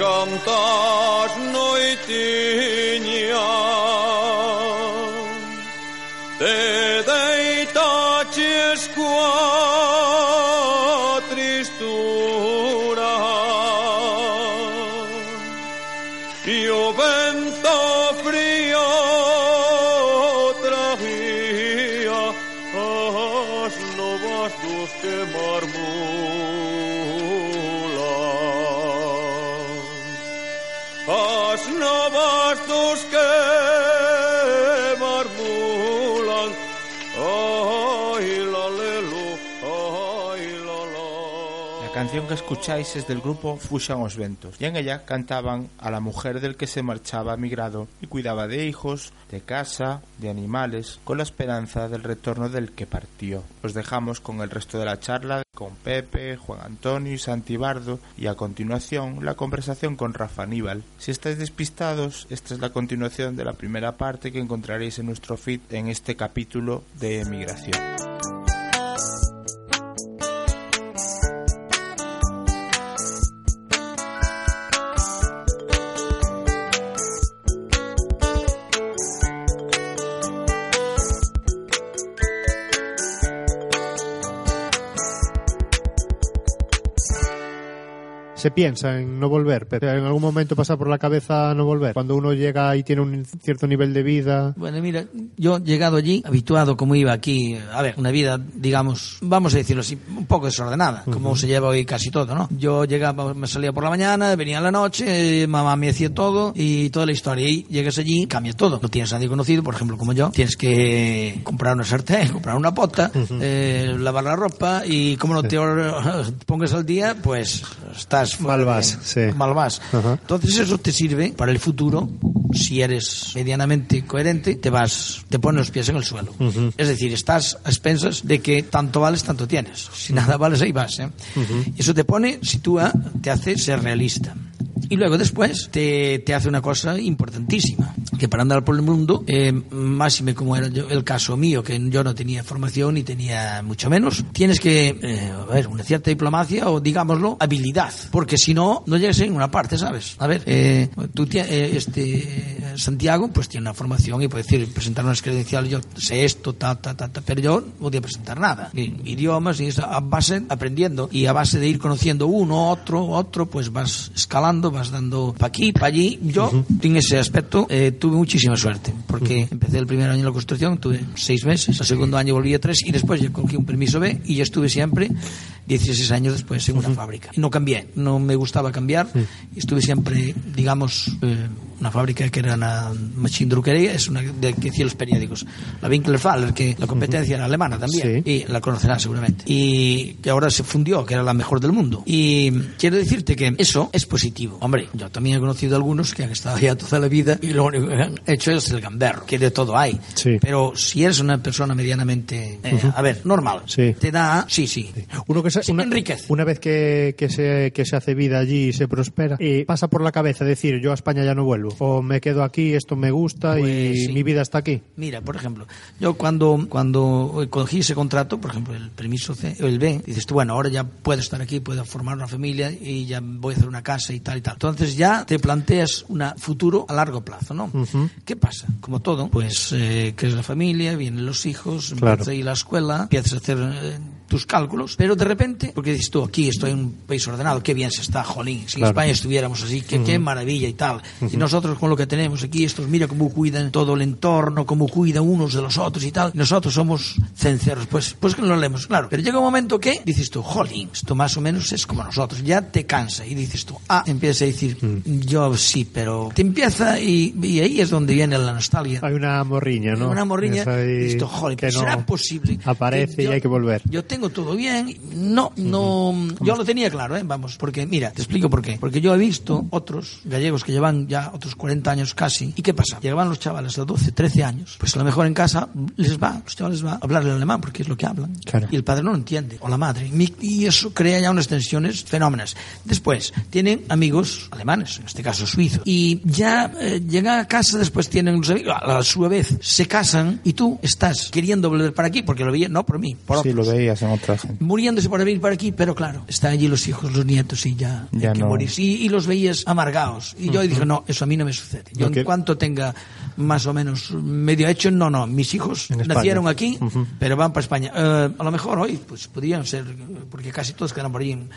cantar noite canción que escucháis es del grupo Fuxan os Ventos y en ella cantaban a la mujer del que se marchaba migrado y cuidaba de hijos, de casa, de animales, con la esperanza del retorno del que partió. Os dejamos con el resto de la charla con Pepe, Juan Antonio y Santi Bardo y a continuación la conversación con Rafa Aníbal. Si estáis despistados, esta es la continuación de la primera parte que encontraréis en nuestro feed en este capítulo de emigración. Se piensa en no volver, pero en algún momento pasa por la cabeza no volver. Cuando uno llega y tiene un cierto nivel de vida. Bueno, mira, yo llegado allí, habituado como iba aquí, a ver, una vida, digamos, vamos a decirlo así, un poco desordenada, como se lleva hoy casi todo, ¿no? Yo llegaba, me salía por la mañana, venía en la noche, eh, mamá me hacía todo y toda la historia. Y llegas allí, cambia todo. No tienes a nadie conocido, por ejemplo, como yo, tienes que comprar una sartén, comprar una pota, eh, lavar la ropa y como no te pongas al día, pues estás Mal vas, sí. mal vas. Ajá. Entonces eso te sirve para el futuro. Si eres medianamente coherente, te vas, te pones los pies en el suelo. Es decir, estás a expensas de que tanto vales, tanto tienes. Si nada vales, ahí vas. ¿eh? Eso te pone, sitúa, te hace ser realista. Y luego después te, te hace una cosa importantísima, que para andar por el mundo, eh, máxime como era yo- el caso mío, que yo no tenía formación ni tenía mucho menos, tienes que, eh, a ver, una cierta diplomacia o digámoslo, habilidad, porque si no, no llegas a ninguna parte, ¿sabes? A ver, eh, tú eh, este, Santiago, pues tiene una formación y puede decir, presentar unas credenciales, yo sé esto, ta, ta, ta, ta, pero yo no podía presentar nada, ni idiomas, ni eso, a base aprendiendo y a base de ir conociendo uno, otro, otro, pues vas escalando, vas dando pa' aquí, pa' allí. Yo, en ese aspecto, eh, tuve muchísima suerte, porque empecé el primer año en la construcción, tuve seis meses, el segundo año volví a tres y después yo cogí un permiso B y yo estuve siempre 16 años después en una fábrica. Y no cambié, no me gustaba cambiar, y estuve siempre, digamos, eh, una fábrica que era una machine druquería, es una de que hacía los periódicos. La Winkler-Faller, que la competencia era alemana también, Sí. y la conocerás seguramente. Y que ahora se fundió, que era la mejor del mundo. Y quiero decirte que eso es positivo. Hombre, yo también he conocido algunos que han estado allá toda la vida y lo único que han hecho es el gamberro, que de todo hay. Sí. Pero si eres una persona medianamente, eh, a ver, normal, Sí. te da, sí, sí. Uno que se, Sí, una, enriquece. una vez que, que se, que se hace vida allí y se prospera, eh, pasa por la cabeza decir yo a España ya no vuelvo. O me quedo aquí, esto me gusta Pues y sí. mi vida está aquí. Mira, por ejemplo, yo cuando, cuando cogí ese contrato, por ejemplo, el permiso C, o el B, dices tú, bueno, ahora ya puedo estar aquí, puedo formar una familia y ya voy a hacer una casa y tal y tal. Entonces ya te planteas un futuro a largo plazo, ¿no? ¿Qué pasa? Como todo, pues eh, crees la familia, vienen los hijos, Claro. empiezas a ir a la escuela, empiezas a hacer eh, tus cálculos, pero de repente, porque dices tú, aquí estoy en un país ordenado, qué bien se está, jolín, si en Claro. España estuviéramos así, que, qué maravilla y tal. Y nosotros con lo que tenemos aquí, estos, mira cómo cuidan todo el entorno, cómo cuidan unos de los otros y tal. Y nosotros somos cencerros, pues, pues que no lo leemos, claro. Pero llega un momento que dices tú, jolín, esto más o menos es como nosotros, ya te cansa y dices tú, ah, empiezas a decir, yo sí, pero te empieza y, y ahí es donde viene la nostalgia. Hay una morriña, ¿no? Una morriña, dices tú, joder, que ¿pero no ¿será posible? Aparece que y yo- hay que volver. yo tengo todo bien. No, no. Yo lo tenía claro, ¿eh? Vamos, porque mira, te explico por qué. Porque yo he visto otros gallegos que llevan ya otros 40 años casi. ¿Y qué pasa? Llegaban los chavales de 12, 13 años. Pues a lo mejor en casa les va, los chavales va a hablar el alemán porque es lo que hablan. Claro. Y el padre no lo entiende, o la madre. Y eso crea ya unas tensiones fenómenas. Después, tienen amigos alemanes, en este caso suizos. Y ya eh, llegan a casa, después tienen los amigos, a su vez se casan y tú estás queriendo volver para aquí porque lo veías, no por mí, por Sí, otros. lo veías en otra gente. muriéndose por venir para aquí, pero claro, están allí los hijos, los nietos y ya, hay Ya que no. morir. Y, y los veías amargados. Y yo dije, no, eso a mí no me sucede. Yo que- en cuanto tenga más o menos medio hecho, no, no, mis hijos nacieron aquí, pero van para España. Eh, a lo mejor hoy, pues podrían ser, porque casi todos quedan por ahí, en-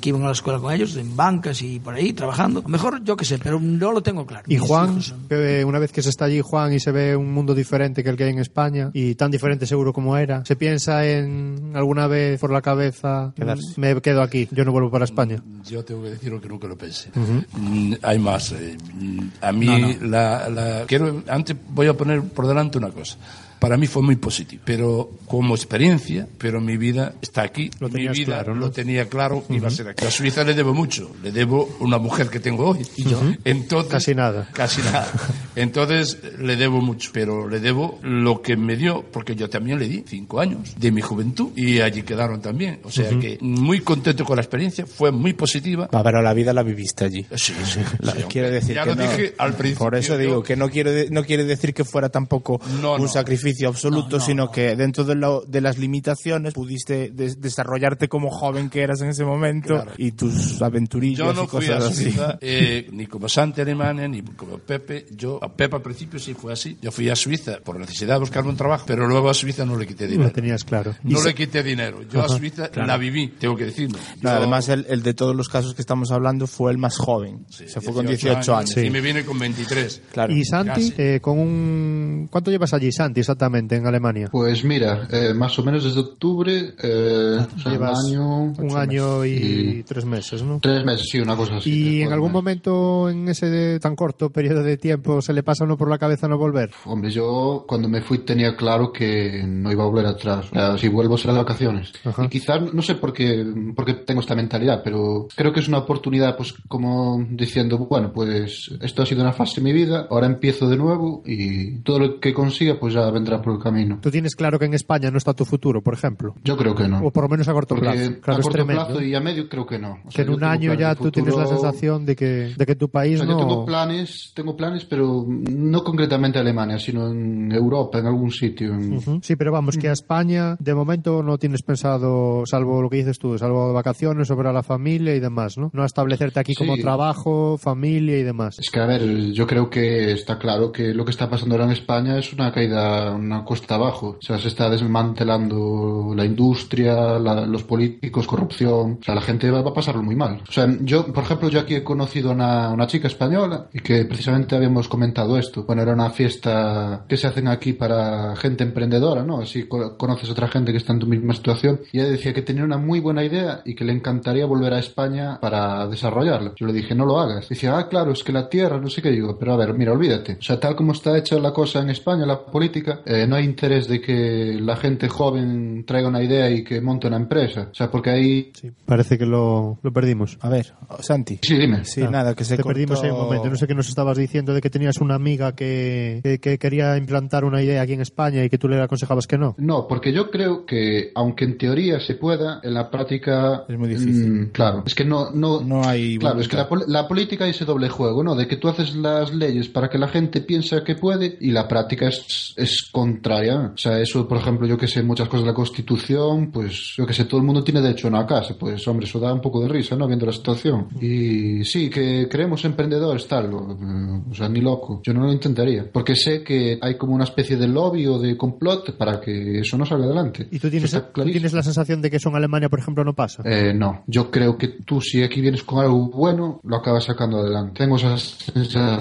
que iban a la escuela con ellos, en bancas y por ahí trabajando. A lo mejor yo qué sé, pero no lo tengo claro. Y Mis Juan, son- que una vez que se está allí Juan y se ve un mundo diferente que el que hay en España y tan diferente seguro como era, ¿se piensa en alguna vez por la cabeza Quedarse. me quedo aquí, yo no vuelvo para España? Yo tengo que decir lo que nunca lo pensé. Mm, hay más. eh, mm, a mí, La, la- quiero, antes voy a poner por delante una cosa. Para mí fue muy positivo, pero como experiencia, pero mi vida está aquí. Lo mi vida claro, ¿no? lo tenía claro que iba a ser aquí. A Suiza le debo mucho, le debo una mujer que tengo hoy. Y yo, entonces, Casi nada. Casi nada. Entonces le debo mucho, pero le debo lo que me dio, porque yo también le di cinco años de mi juventud y allí quedaron también. O sea que muy contento con la experiencia, fue muy positiva. Va, pero la vida la viviste allí. Sí, sí. La- sí, quiero decir ya que lo no. dije al principio. Por eso digo yo- que no quiero de- no quiere decir que fuera tampoco No, un no. Sacrificio absoluto, sino que dentro de, lo- de las limitaciones pudiste des- desarrollarte como joven que eras en ese momento Claro. y tus aventurillas Yo no y fui cosas a así. Suiza eh, ni como Santa Alemania ni como Pepe. Yo a Pepe al principio sí fue así. Yo fui a Suiza por necesidad de buscarme un trabajo, pero luego a Suiza no le quité dinero. Lo tenías claro. No le quité dinero. Yo a Suiza la viví, tengo que decirlo. No, Yo- además, el, el de todos los casos que estamos hablando fue el más joven. sí, Se fue con 18 años. Y me vine con 23. Claro. Y Santi, eh, con un... ¿Cuánto llevas allí, Santi, exactamente, en Alemania? Pues mira, eh, más o menos desde octubre, eh, o sea, un año, un año y Y- tres meses, ¿no? tres meses, sí, una cosa así. ¿Y en algún meses. momento en ese de- tan corto periodo de tiempo se le pasa a uno por la cabeza no volver? Hombre, yo cuando me fui tenía claro que no iba a volver atrás. O sea, si vuelvo será de vacaciones. Ajá. Y quizás, no sé por qué, por qué tengo esta mentalidad, pero creo que es una oportunidad, pues como diciendo, bueno, pues esto ha sido una fase de mi vida, ahora empiezo de nuevo y todo lo que consiga, pues ya vendrá por el camino. ¿Tú tienes claro que en España no está tu futuro, por ejemplo? Yo creo que no. O por lo menos a corto Porque plazo. Claro, a corto tremendo. plazo y a medio creo que no. O que sea, en yo un año ya tú tienes la sensación de que, de que tu país O sea, no... Yo tengo planes, tengo planes, pero no concretamente Alemania, sino en Europa, en algún sitio. en- Ujú. Sí, pero vamos, que a España de momento no tienes pensado, salvo lo que dices tú, salvo vacaciones, sobre la familia y demás, ¿no? No establecerte aquí como Sí. trabajo, familia y demás. Es que, a ver, yo creo que está claro que lo que está pasando ahora en España es una caída, una cuesta abajo. O sea, se está desmantelando la industria, los políticos, corrupción. O sea, la gente va, a pasarlo muy mal. O sea, yo, por ejemplo, yo aquí he conocido a una, una chica española y que precisamente habíamos comentado esto. Bueno, era una fiesta que se hacen aquí para gente emprendedora, ¿no? Así co- conoces a otra gente que está en tu misma situación. Y ella decía que tenía una muy buena idea y que le encantaría volver a España para desarrollarla. Yo le dije, no lo hagas. Dice, ah, claro, es que la tierra, no sé qué digo. Pero a ver, mira, olvídate. O sea, tal como está hecha la cosa en España, la política, eh, no hay interés de que la gente joven traiga una idea y que monte una empresa. O sea, porque ahí... Sí, parece que lo, lo perdimos. A ver, Santi. Sí, dime. Sí, Ah, nada, que se Te perdimos en un momento. No sé qué nos estabas diciendo de que tenías una amiga que, que, que quería implantar una idea aquí en España y que tú le aconsejabas que no. No, porque yo creo que, aunque en teoría se pueda, en la práctica... Es muy difícil. mm, claro, es que no... No, No hay Claro, es que la, política hay ese doble juego, ¿no? De que tú haces las leyes para que la gente piense que puede y la práctica es, es contraria. O sea, eso, por ejemplo, yo que sé, muchas cosas de la Constitución, pues yo que sé, todo el mundo tiene derecho a una casa. Pues, hombre, eso da un poco de risa, ¿no? Viendo la situación. Y sí, que creemos emprendedores, tal. O, eh, o sea, ni loco. Yo no lo intentaría. Porque sé que hay como una especie de lobby o de complot para que eso no salga adelante. ¿Y tú tienes, tú tienes la sensación de que eso en Alemania, por ejemplo, no pasa? Eh, no, yo creo que tú si aquí vienes con algo bueno, lo acabas sacando adelante. Tengo esa sensación.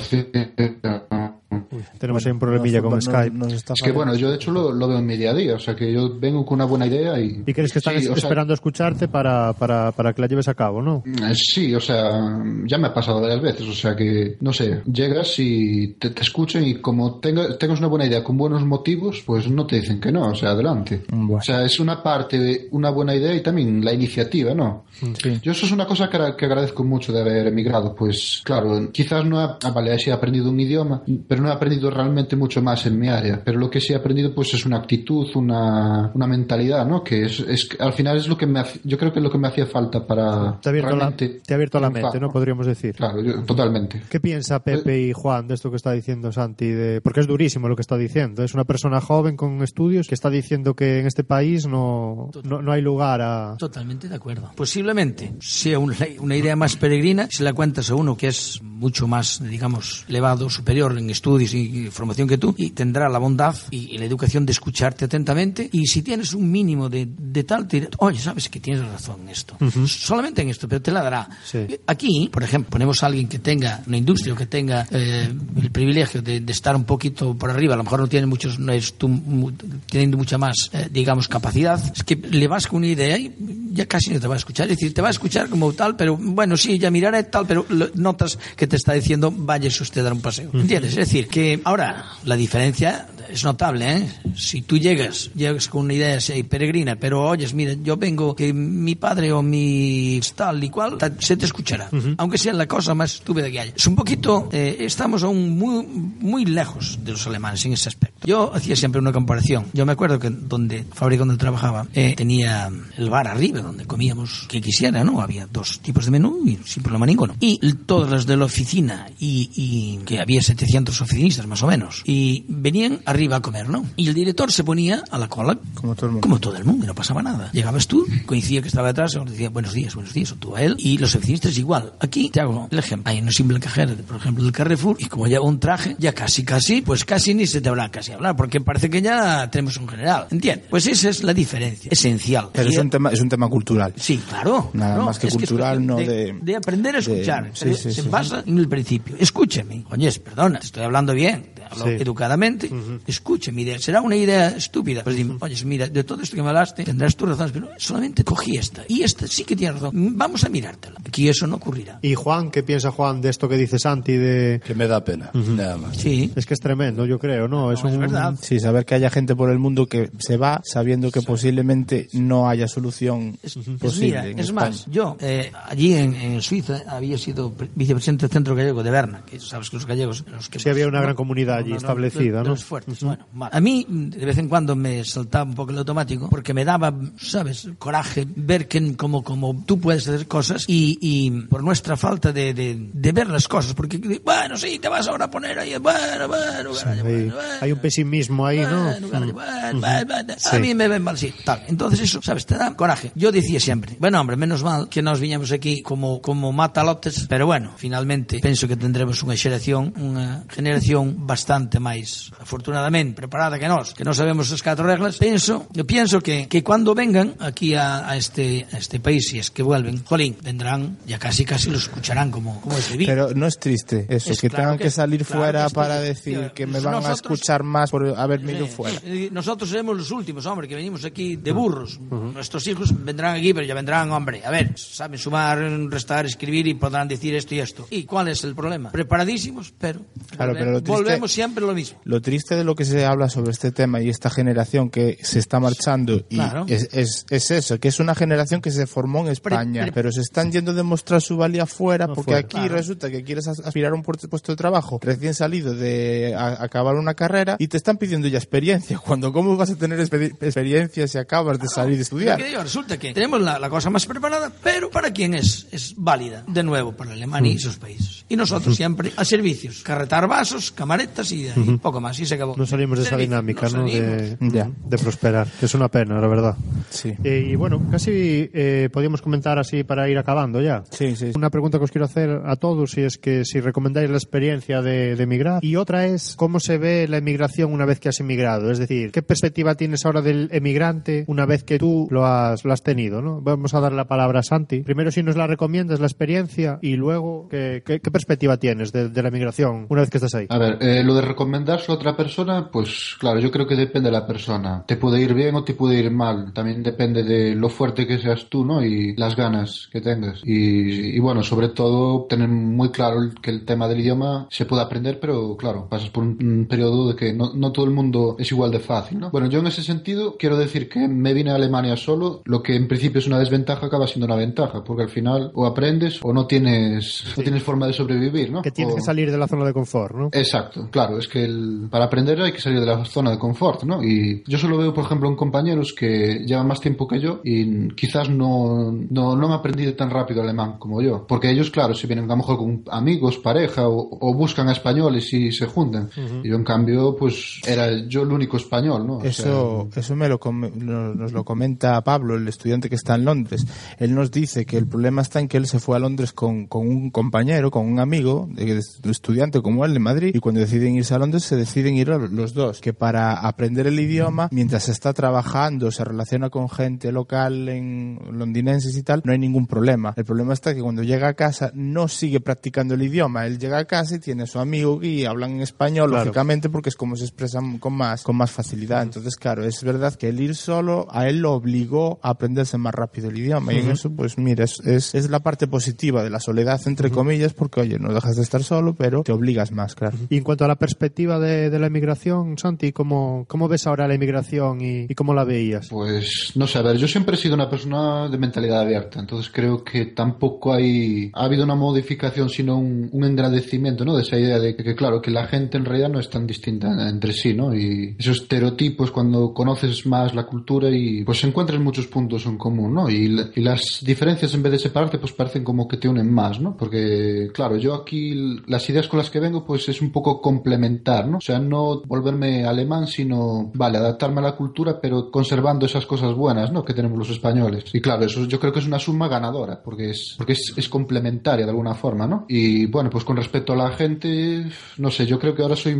Tenemos ahí un problemilla Nos- con nos- Skype. nos Es que bueno, yo de hecho lo, lo veo en mi día a día, o sea que yo vengo con una buena idea y... ¿Y crees que están Sí, o sea, esperando a escucharte para, para, para que la lleves a cabo, no? eh, Sí, o sea, ya me ha pasado varias veces, o sea que, no sé, llegas y te, te escuchan y como tenga- tengas una buena idea con buenos motivos, pues no te dicen que no, o sea, adelante. Bueno. O sea, es una parte, una buena idea y también la iniciativa, ¿no? Sí. Yo eso es una cosa que, que agradezco mucho de haber emigrado, pues claro, quizás no, he, ah, vale, sí he aprendido un idioma, pero no he aprendido realmente mucho más en mi área, pero lo que sí he aprendido pues es una actitud, una, una mentalidad, ¿no? Que es, es al final es lo que me hace- yo creo que es lo que me hacía falta para Te ha abierto, la, realmente te ha abierto la mente, ¿no? Podríamos decir. Claro, yo- totalmente. ¿Qué piensa Pepe y Juan de esto que está diciendo Santi? De... Porque es durísimo lo que está diciendo. Es una persona joven con estudios que está diciendo que en este país no, no, no hay lugar a... Totalmente de acuerdo. Posiblemente sea una, una idea más peregrina si la cuentas a uno que es mucho más, digamos, elevado, superior en estudios y formación que tú, y tendrá la bondad y, y la educación de escucharte atentamente. Y si tienes un mínimo de, de tal, te dirá, oye, sabes que tienes razón en esto. Solamente en esto, pero te la dará. Sí. Aquí, por ejemplo, ponemos a alguien que tenga una industria o que tenga eh, el privilegio de, de estar un poquito por arriba, a lo mejor no tiene muchos, no es tú, mu- teniendo mucha más, eh, digamos, capacidad, es que le vas con una idea y ya casi no te va a escuchar. Es decir, te va a escuchar como tal, pero bueno, sí, ya miraré tal, pero notas que te está diciendo, váyase usted a dar un paseo. ¿Entiendes? Es decir, que ahora la diferencia es notable, ¿eh? Si tú llegas, llegas con una idea así, peregrina, pero oyes, mira, yo vengo, que mi padre o mi tal y cual, se te escuchará, aunque sea la cosa más estúpida que haya. Es un poquito, eh, estamos aún muy, muy lejos de los alemanes en ese aspecto. Yo hacía siempre una comparación. Yo me acuerdo que donde, fábrica donde trabajaba, eh, tenía el bar arriba, donde comíamos que quisiera, ¿no? Había dos tipos de menú y sin problema ninguno. Y l- todos los de la oficina, y, y que había 700 oficinistas más o menos, y venían arriba a comer, ¿no? Y el director se ponía a la cola Como todo el mundo. como todo el mundo, y no pasaba nada. Llegabas tú, coincidía que estaba detrás, y decía buenos días, buenos días, o tú a él, y los oficinistas igual. Aquí te hago el ejemplo. Hay una simple cajera, de, por ejemplo, del Carrefour, y como lleva un traje, ya casi, casi, pues casi ni se te habrá casi hablar, porque parece que ya tenemos un general. ¿Entiendes? Pues esa es la diferencia, esencial. Pero es un tema, es un tema cultural. Sí, claro. Nada claro. más que cultural, es no cuestión de- aprender a de- escuchar. sí, pero sí, se sí. basa en el principio. Escúcheme. Oye, perdona, te estoy hablando bien. Hablo Sí. educadamente. Escúcheme. idea. Será una idea estúpida. Pues dime, oye, mira, de todo esto que me hablaste, tendrás tus razones, pero solamente cogí esta. Y esta sí que tiene razón. Vamos a mirártela. Aquí eso no ocurrirá. ¿Y Juan qué piensa Juan de esto que dice Santi? De... Que me da pena, nada más. Sí. Es que es tremendo, yo creo, ¿no? es No, es un... verdad. Sí, saber que haya gente por el mundo que se va sabiendo que posiblemente no haya solución Es, posible. mira, en es España. más, yo eh, allí en, en Suiza había sido pre- vicepresidente del Centro Gallego de Berna, que sabes que los gallegos... Los que Sí, había una no- gran comunidad allí no, no, establecida, de- de ¿no? los fuertes, bueno, mal. A mí, de vez en cuando, me saltaba un poco el automático, porque me daba, ¿sabes?, coraje ver que como, como tú puedes hacer cosas y, y por nuestra falta de, de, de ver las cosas, porque, bueno, sí, te vas ahora a poner ahí, bueno, bueno, carajo, hay, bueno, bueno. hay un pesimismo ahí, ¿no? Bueno, carajo, bueno, bueno, bueno, Sí. A mí me ven mal, sí, tal. Entonces eso, ¿sabes? Te da coraje. Yo decía siempre, bueno, hombre, menos mal que nos viñamos aquí como, como matalotes, pero bueno, finalmente penso que tendremos unha xeración, unha generación bastante máis afortunadamente preparada que nós, que non sabemos as catro reglas. Penso, yo pienso que, que cuando vengan aquí a, a este, a este país, si es que vuelven, jolín, vendrán, ya casi casi los escucharán como, como es debido. Pero no es triste eso, Es que claro tengan que, que- salir claro fuera que para decir que me van a nosotros- escuchar más por haberme ido fuera. Eh, Nosotros seremos los últimos, hombre, que venimos aquí de burros. Nuestros hijos vendrán aquí, pero ya vendrán, hombre. A ver, saben sumar, restar, escribir y podrán decir esto y esto. ¿Y cuál es el problema? Preparadísimos, pero, Claro, volve- pero lo triste- volvemos siempre lo mismo. Lo triste de lo que se habla sobre este tema y esta generación que se está marchando y Claro. es, es, es eso, que es una generación que se formó en España, pre- pero se están yendo a demostrar su valía fuera porque fuera. aquí resulta que quieres as- aspirar a un puesto de trabajo recién salido de a- acabar una carrera y te están pidiendo ya experiencia, cuando cómo vas a tener exper- experiencia si acabas de salir de estudiar. Que digo, resulta que tenemos la, la cosa más preparada, pero ¿para quién es? Es válida, de nuevo, para Alemania y esos países. Y nosotros siempre a servicios, carretar vasos, camaretas y, y poco más, y se acabó. No salimos de esa dinámica, no. De, de prosperar, que es una pena, la verdad. Sí. Eh, y bueno, casi eh, podíamos comentar así para ir acabando ya. Sí, sí. Una pregunta que os quiero hacer a todos y es que si recomendáis la experiencia de, de emigrar. Y otra es cómo se ve la emigración una vez que has emigrado. Es decir, ¿qué perspectiva tienes ahora del emigrante una vez que tú lo has, lo has tenido? ¿no? Vamos a dar la palabra a Santi. Primero, si nos la recomiendas, la experiencia, y luego, ¿qué, qué, qué perspectiva tienes de, de la emigración una vez que estás ahí? A ver, eh, lo de recomendárselo a otra persona, pues claro, yo creo que depende de la persona. Te puede ir bien o te puede ir mal. También depende de lo fuerte que seas tú, ¿no? Y las ganas que tengas. Y, y bueno, sobre todo, tener muy claro que el tema del idioma se puede aprender, pero claro, pasas por un, un periodo de que no, no todo el mundo es igual de fácil, ¿no? Bueno, yo en ese sentido quiero decir que me vine a Alemania solo, lo que en principio es una desventaja acaba siendo una ventaja, porque al final o aprendes o no tienes, no tienes forma de sobrevivir, ¿no? Que tienes O- que salir de la zona de confort, ¿no? Exacto, claro. Claro, es que el, para aprender hay que salir de la zona de confort, ¿no? Y yo solo veo, por ejemplo, en compañeros que llevan más tiempo que yo y quizás no, no, no han aprendido tan rápido alemán como yo. Porque ellos, claro, si vienen a lo mejor con amigos, pareja o, o buscan a españoles y se juntan. Y yo, en cambio, pues era yo el único español, ¿no? O Eso, eso me lo nos lo comenta Pablo, el estudiante que está en Londres. Él nos dice que el problema está en que él se fue a Londres con, con un compañero, con un amigo, de, de estudiante como él de Madrid, y cuando deciden irse a Londres se deciden ir los dos. Que para aprender el idioma, mientras está trabajando, se relaciona con gente local en londinenses y tal, no hay ningún problema. El problema está que cuando llega a casa no sigue practicando el idioma. Él llega a casa y tiene a su amigo y hablan en español, Claro. lógicamente, porque es como se expresan con más, con más facilidad. Entonces, claro, es verdad que el ir solo a él lo obligó a aprenderse más rápido el idioma. Y en eso, pues mira, es, es, es la parte positiva de la soledad, entre comillas, porque oye, no dejas de estar solo, pero te obligas más, claro. Y en cuanto a la perspectiva de, de la inmigración, Santi, ¿cómo, ¿cómo ves ahora la inmigración y, y cómo la veías? Pues no sé, a ver, yo siempre he sido una persona de mentalidad abierta, entonces creo que tampoco hay, ha habido una modificación, sino un, un engrandecimiento, ¿no? De esa idea de que, que, claro, que la gente en realidad no es tan distinta entre sí, ¿no? Y esos estereotipos cuando conoces más la cultura y pues encuentras muchos puntos en común, ¿no? Y, la- y las diferencias en vez de separarte pues parecen como que te unen más, ¿no? Porque, claro, yo aquí las ideas con las que vengo pues es un poco complementar, ¿no? O sea, no volverme alemán, sino, vale, adaptarme a la cultura, pero conservando esas cosas buenas, ¿no? Que tenemos los españoles. Y claro, eso yo creo que es una suma ganadora, porque es, porque es, es complementaria de alguna forma, ¿no? Y bueno, pues con respecto a la gente, no sé, yo creo que ahora soy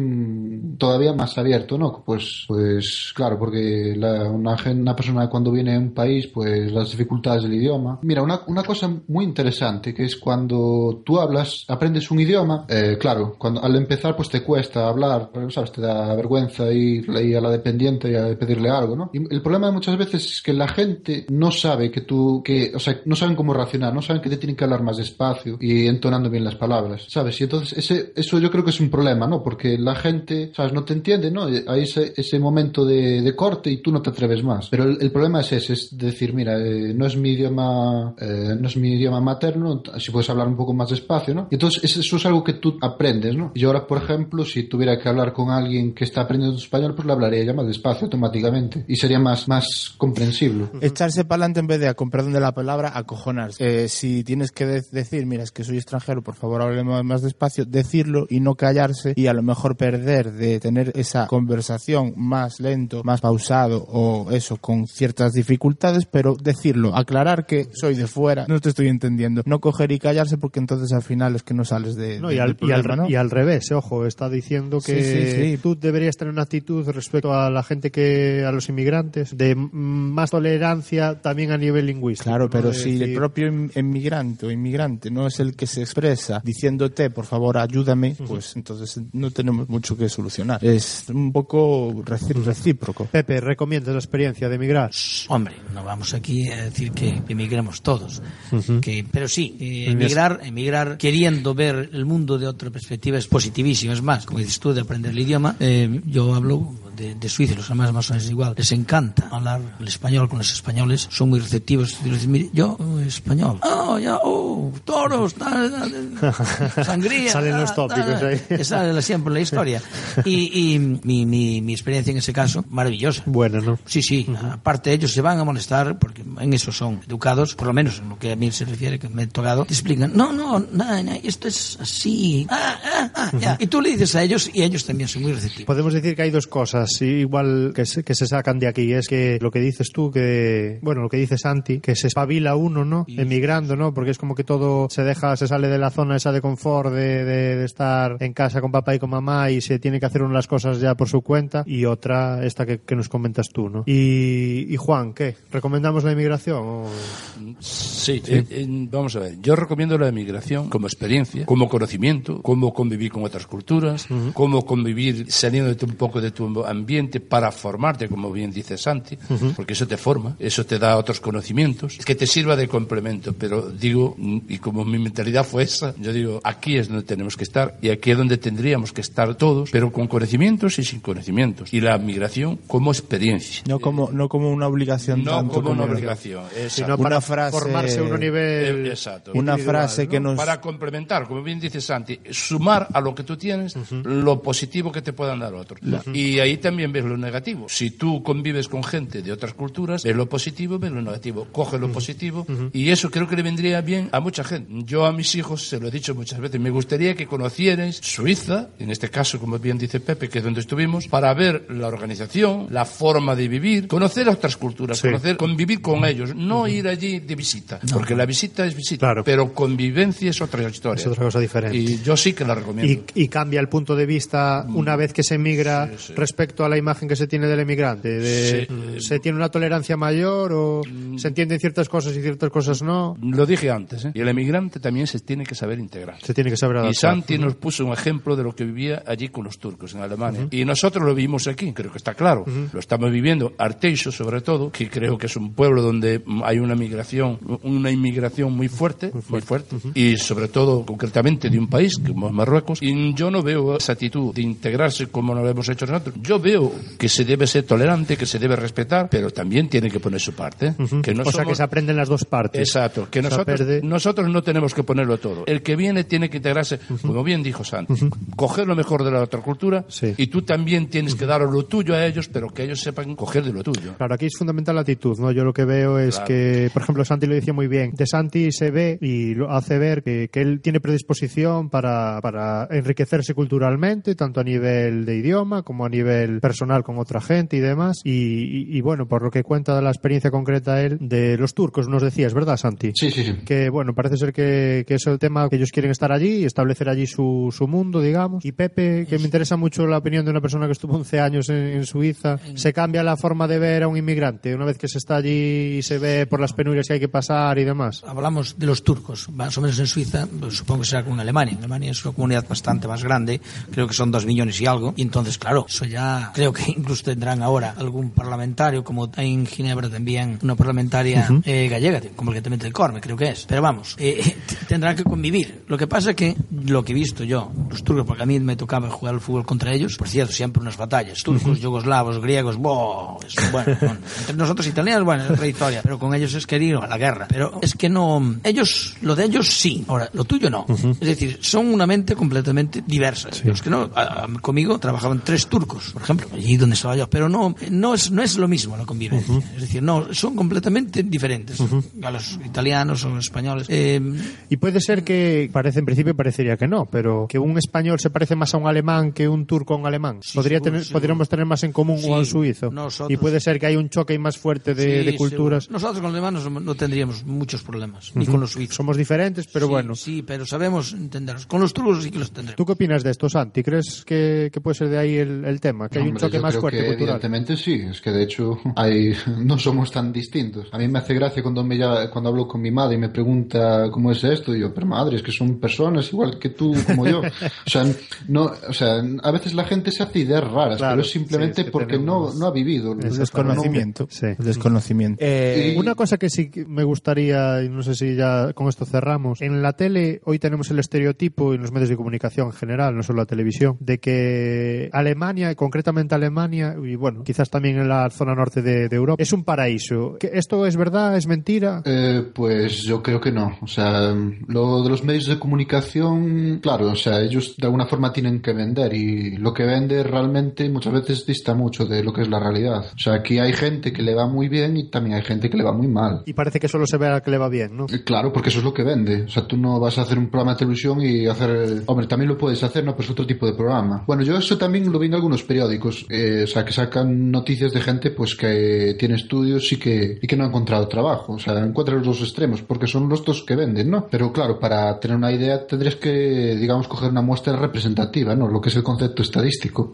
todavía más abierto, ¿no? Pues, pues claro, porque la- una, una persona cuando viene a un país, pues las dificultades del idioma. Mira, una, una cosa muy interesante que es cuando tú hablas, aprendes un idioma, eh, claro, cuando al empezar pues te cuesta hablar, ¿sabes? Te da vergüenza ir, ir a la dependiente y a pedirle algo, ¿no? Y el problema muchas veces es que la gente no sabe que tú, que, o sea, no saben cómo reaccionar, no saben que te tienen que hablar más despacio y entonando bien las palabras, ¿sabes? Y entonces ese, eso yo creo que es un problema, ¿no? Porque la gente, ¿sabes? No te entiende, ¿no? Hay ese, ese momento de, de corte y tú no te atreves más. Pero el, el problema es ese, es decir, mira, eh, no es mi idioma, eh, no es mi idioma materno, si puedes hablar un poco más despacio, ¿no? Y entonces eso, es algo que tú aprendes, ¿no? Yo ahora, por ejemplo, si tuviera que hablar con alguien que está aprendiendo español, pues le hablaría ya más despacio automáticamente y sería más, más comprensible. Echarse para adelante en vez de, con perdón de la palabra, acojonarse. Eh, si tienes que de- decir, mira, es que soy extranjero, por favor, hábleme más despacio, decirlo y no callarse y a lo mejor perder de tener esa conversación más lento, más pausado o eso, con ciertas dificultades, pero decirlo, aclarar que soy de fuera, no te estoy entendiendo, no coger y callarse porque entonces al final es que no sales de, No, de- y, al, del y al- problema, ¿no? y al revés, eh, ojo, está diciendo que Sí, sí, sí. tú deberías tener una actitud respecto a la gente que, a los inmigrantes, de más tolerancia también a nivel lingüístico. Claro, pero si el propio in- inmigrante o inmigrante no es el que se expresa diciéndote, por favor, ayúdame, pues entonces no tenemos mucho que solucionar. Es un poco recíproco. Pepe, ¿recomiendas la experiencia de emigrar? Hombre, no vamos aquí a decir que emigremos todos, que, pero sí, eh, emigrar, emigrar queriendo ver el mundo de otra perspectiva es positivísimo. Es más, como dices tú, de aprender el idioma, eh, yo hablo de, de Suiza, los o menos igual. Les encanta hablar el español con los españoles, son muy receptivos. Y dicen, mire, yo, eh, español. Ah, ya, oh, toros, tal, tal, sangría. Salen los tópicos ahí. Sale siempre la historia. Y, y mi, mi, mi experiencia en ese caso, maravillosa. Bueno, ¿no? Sí, sí. Aparte, ellos se van a molestar porque en eso son educados, por lo menos en lo que a mí se refiere, que me he tocado. Te explican, no, no, no, no, esto es así. Ah, ah, ah, ya. Y tú le dices a ellos y ellos también son muy receptivos. Podemos decir que hay dos cosas, sí, igual que se, que se sacan de aquí. Es que lo que dices tú, que, bueno, lo que dice Santi, que se espabila uno, ¿no? Emigrando, ¿no? Porque es como que todo se deja, se sale de la zona esa de confort, de, de- de estar en casa con papá y con mamá y se tiene que hacer una las cosas ya por su cuenta. Y otra, esta que, que nos comentas tú, ¿no? Y, y Juan, ¿qué? ¿Recomendamos la inmigración? o- Sí, eh, eh, vamos a ver. Yo recomiendo la emigración como experiencia, como conocimiento, cómo convivir con otras culturas, cómo convivir saliendo de tu- un poco de tu ambiente para formarte, como bien dice Santi, porque eso te forma, eso te da otros conocimientos, que te sirva de complemento. Pero digo, y como mi mentalidad fue esa, yo digo, aquí es donde tenemos que estar y aquí es donde tendríamos que estar todos, pero con conocimientos y sin conocimientos. Y la migración como experiencia. No como, no como una obligación No tanto como una obligación. exacto. Sino Una para frase- formarse a un nivel Eh, exacto. Una frase que ¿no? nos... Para complementar, como bien dice Santi, sumar a lo que tú tienes lo positivo que te puedan dar otros. Y ahí también ves lo negativo. Si tú convives con gente de otras culturas, ves lo positivo, ves lo negativo. Coge lo positivo y eso creo que le vendría bien a mucha gente. Yo a mis hijos, se lo he dicho muchas veces, me gustaría que conocierais Suiza, en este caso, como bien dice Pepe, que es donde estuvimos, para ver la organización, la forma de vivir, conocer otras culturas, Sí. conocer, convivir con ellos, no ir allí de visita, porque la visita es visita, Claro. pero convivencia es otra historia. Es otra cosa diferente. Y yo sí que la recomiendo. Y, y cambia el punto de vista una vez que se emigra Sí, sí. respecto a la imagen que se tiene del emigrante. De, Sí. Mm. ¿Se tiene una tolerancia mayor o se entienden ciertas cosas y ciertas cosas no? Lo dije antes, ¿eh? y el emigrante también se tiene que saber integrar. Se tiene que saber Y adaptar. Santi nos puso un ejemplo de lo que vivía allí con los turcos en Alemania. Y nosotros lo vivimos aquí, creo que está claro. Lo estamos viviendo. Arteixo, sobre todo, que creo que es un pueblo donde mm, hay una migración, una inmigración muy fuerte, muy fuerte. Y sobre todo, concretamente, de un país como es Marruecos. Y yo no veo esa actitud de integrarse como lo hemos hecho nosotros. Yo veo que se debe ser tolerante, que se debe respetar, pero también tiene que poner su parte. ¿eh? que no o sea que somos- se aprenden las dos partes. Exacto, que nosotros, perde- nosotros no tenemos que ponerlo todo. El que viene tiene que integrarse, como bien dijo Santi, coger lo mejor de la otra cultura Sí. y tú también tienes que dar lo tuyo a ellos, pero que ellos sepan coger de lo tuyo. Claro, aquí es fundamental la actitud, ¿no? Yo lo que veo es Claro. que, por ejemplo, Santi lo decía muy bien. De Santi se ve y lo hace ver que, que él tiene predisposición para, para enriquecerse culturalmente, tanto a nivel de idioma como a nivel personal con otra gente y demás. Y, y- y, bueno, por lo que cuenta de la experiencia concreta él de los turcos, nos decías, ¿verdad, Santi? Sí, sí, sí. que bueno, parece ser que, que es el tema que ellos quieren estar allí y establecer allí su, su mundo, digamos. Y Pepe, que me interesa mucho la opinión de una persona que estuvo 11 años en, en Suiza, se cambia la forma de ver a un inmigrante una vez que se está allí y se ve por las penurias que hay que pasar y demás. Hablamos de los turcos, más o menos en Suiza, pues supongo que será como en Alemania. En Alemania es una comunidad bastante más grande, creo que son dos millones y algo, y entonces, claro, eso ya creo que incluso tendrán ahora algún parlamentario, como hay en Ginebra también una parlamentaria eh, gallega, completamente del Corme, creo que es. Pero vamos, eh, tendrán que convivir. Lo que pasa que lo que he visto yo, los turcos, porque a mí me tocaba jugar al fútbol contra ellos, por cierto, siempre unas batallas, turcos, yugoslavos, griegos, ¡boh! Es- bueno, entre nosotros italianos, bueno, es otra historia, pero con ellos es querido a la guerra. Pero es que no, ellos, lo de ellos sí, ahora, lo tuyo no. Es decir, son una mente completamente diversa. Los que no, a- a- conmigo trabajaban tres turcos, por ejemplo, allí donde estaba yo, pero no, no es, no es lo mismo la convivencia. Es decir, no, son completamente diferentes a los italianos o los españoles. Eh, Y puede ser que, parece en principio parecería que no, pero que un español se parece más a un alemán que un turco a un alemán. Sí, Podría seguro, tener, seguro. podríamos tener más en común Sí, o un suizo. nosotros- Y puede ser que hay un choque más fuerte de, sí, de culturas. seguro. Nosotros con los alemanes no- tendríamos muchos problemas, ni con los suizos. Somos diferentes, pero bueno. Sí, pero sabemos entenderlos. Con los turcos sí que los tendremos. ¿Tú qué opinas de esto, Santi? ¿Crees que, que puede ser de ahí el, el tema? Que hay un choque yo más creo fuerte que cultural. Evidentemente sí, es que de hecho hay, no somos tan distintos. A mí me hace gracia cuando, me, llama- cuando hablo con mi madre y me pregunta cómo es esto, y yo, pero madre, es que son personas igual que tú, como yo. O sea, no, o sea, a veces la gente se hace ideas raras, Claro, pero es simplemente sí, es que porque no, no ha vivido. El desconocimiento. Sí. El desconocimiento. Eh, Y- Una cosa que sí que me gustaría, y no sé si ya con esto cerramos, en la tele hoy tenemos el estereotipo y en los medios de comunicación en general, no solo la televisión, de que Alemania, y concretamente Alemania, y bueno, quizás también en la zona norte de, de Europa, es un paraíso. ¿Que ¿Esto es verdad? ¿Es mentira? Eh, pues yo creo que no. O sea, lo de los medios de comunicación, claro, o sea, ellos de alguna forma tienen que vender y lo que vende realmente muchas veces dista mucho de lo que es la realidad. O sea, aquí hay gente que le va muy bien y también hay gente que le va muy mal. Y parece que solo se ve a que le va bien, ¿no? Eh, Claro, porque eso es lo que vende. O sea, tú no vas a hacer un programa de televisión y hacer... Hombre, también lo puedes hacer, ¿no? Pero es otro tipo de programa. Bueno, yo eso también lo vi en algunos periódicos. Eh, o sea, que sacan noticias de gente pues que tiene estudios y que, y que no ha encontrado trabajo. O sea, encuentran los dos extremos, porque son los dos que venden, ¿no? Pero claro, para tener una idea tendrías que, digamos, coger una muestra representativa, ¿no? Lo que es el concepto estadístico.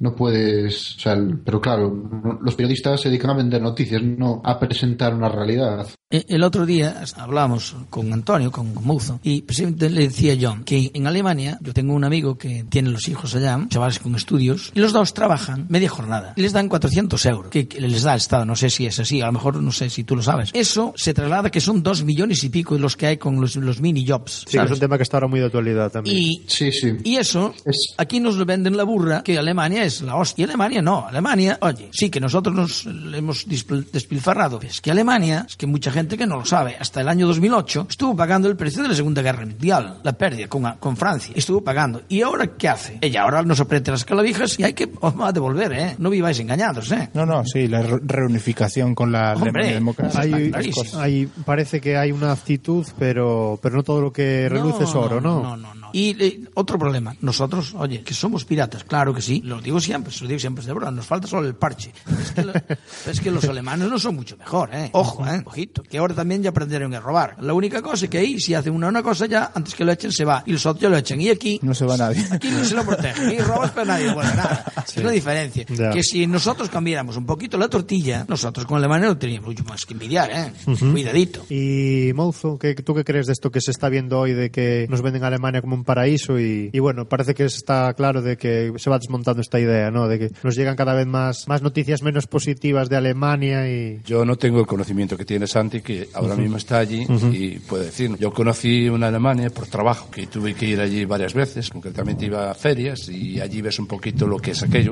No puedes... O sea, el- pero claro, los periodistas se dedican a vender noticias, no a presentar una realidad. Eh, El otro día hablamos con Antonio, con Muzo, y precisamente le decía yo que en Alemania yo tengo un amigo que tiene los hijos allá, chavales con estudios, y los dos trabajan media jornada y les dan 400 euros, que, les da el Estado, no sé si es así, a lo mejor no sé si tú lo sabes. Eso se traslada que son dos millones y pico los que hay con los, los mini jobs. Sí, que es un tema que está ahora muy de actualidad también. Y, Sí, sí. y eso, Es- aquí nos lo venden la burra, que Alemania es la hostia. Alemania no. Alemania, oye, sí que nosotros nos hemos despilfarrado. Es que Alemania, es que mucha gente que no lo sabe, hasta el año 2008 estuvo pagando el precio de la Segunda Guerra Mundial, la pérdida con, con Francia. Estuvo pagando. ¿Y ahora qué hace? Ella ahora nos aprieta las calavijas y hay que os va a devolver, ¿eh? No viváis engañados, ¿eh? No, no, sí, la re- reunificación con la Hombre, Alemania democrática. hay, hay- parece que hay una actitud, pero, pero no todo lo que reluce es oro, ¿no? No, no, no. Y eh, otro problema, nosotros, oye, que somos piratas, claro que sí, lo digo siempre, se lo digo siempre, de verdad, nos falta solo el parche. Es que, lo- es que los alemanes no son mucho mejor, ¿eh? Ojo, ¿eh? Ojito, que ahora también ya aprendieron a robar. La única cosa es que ahí, si hacen una, una cosa ya, antes que lo echen, se va. Y los otros ya lo echan. Y aquí, No se va nadie. Aquí no se lo protegen. Y robas, pero nadie vuelve nada. Es una diferencia. Ya. Que si nosotros cambiáramos un poquito la tortilla, nosotros con Alemania no teníamos mucho más que envidiar, ¿eh? Cuidadito. Y Mouzo, ¿qué, ¿tú qué crees de esto que se está viendo hoy de que nos venden a Alemania como un paraíso? Y, y bueno, parece que está claro de que se va desmontando esta idea, ¿no? De que nos llegan cada vez más, más noticias menos positivas de Alemania y... Yo no tengo el conocimiento que tiene Santi, que ahora mismo está allí y puede decir. Yo conocí una Alemania por trabajo, que tuve que ir allí varias veces, concretamente iba a ferias y allí ves un poquito lo que es aquello.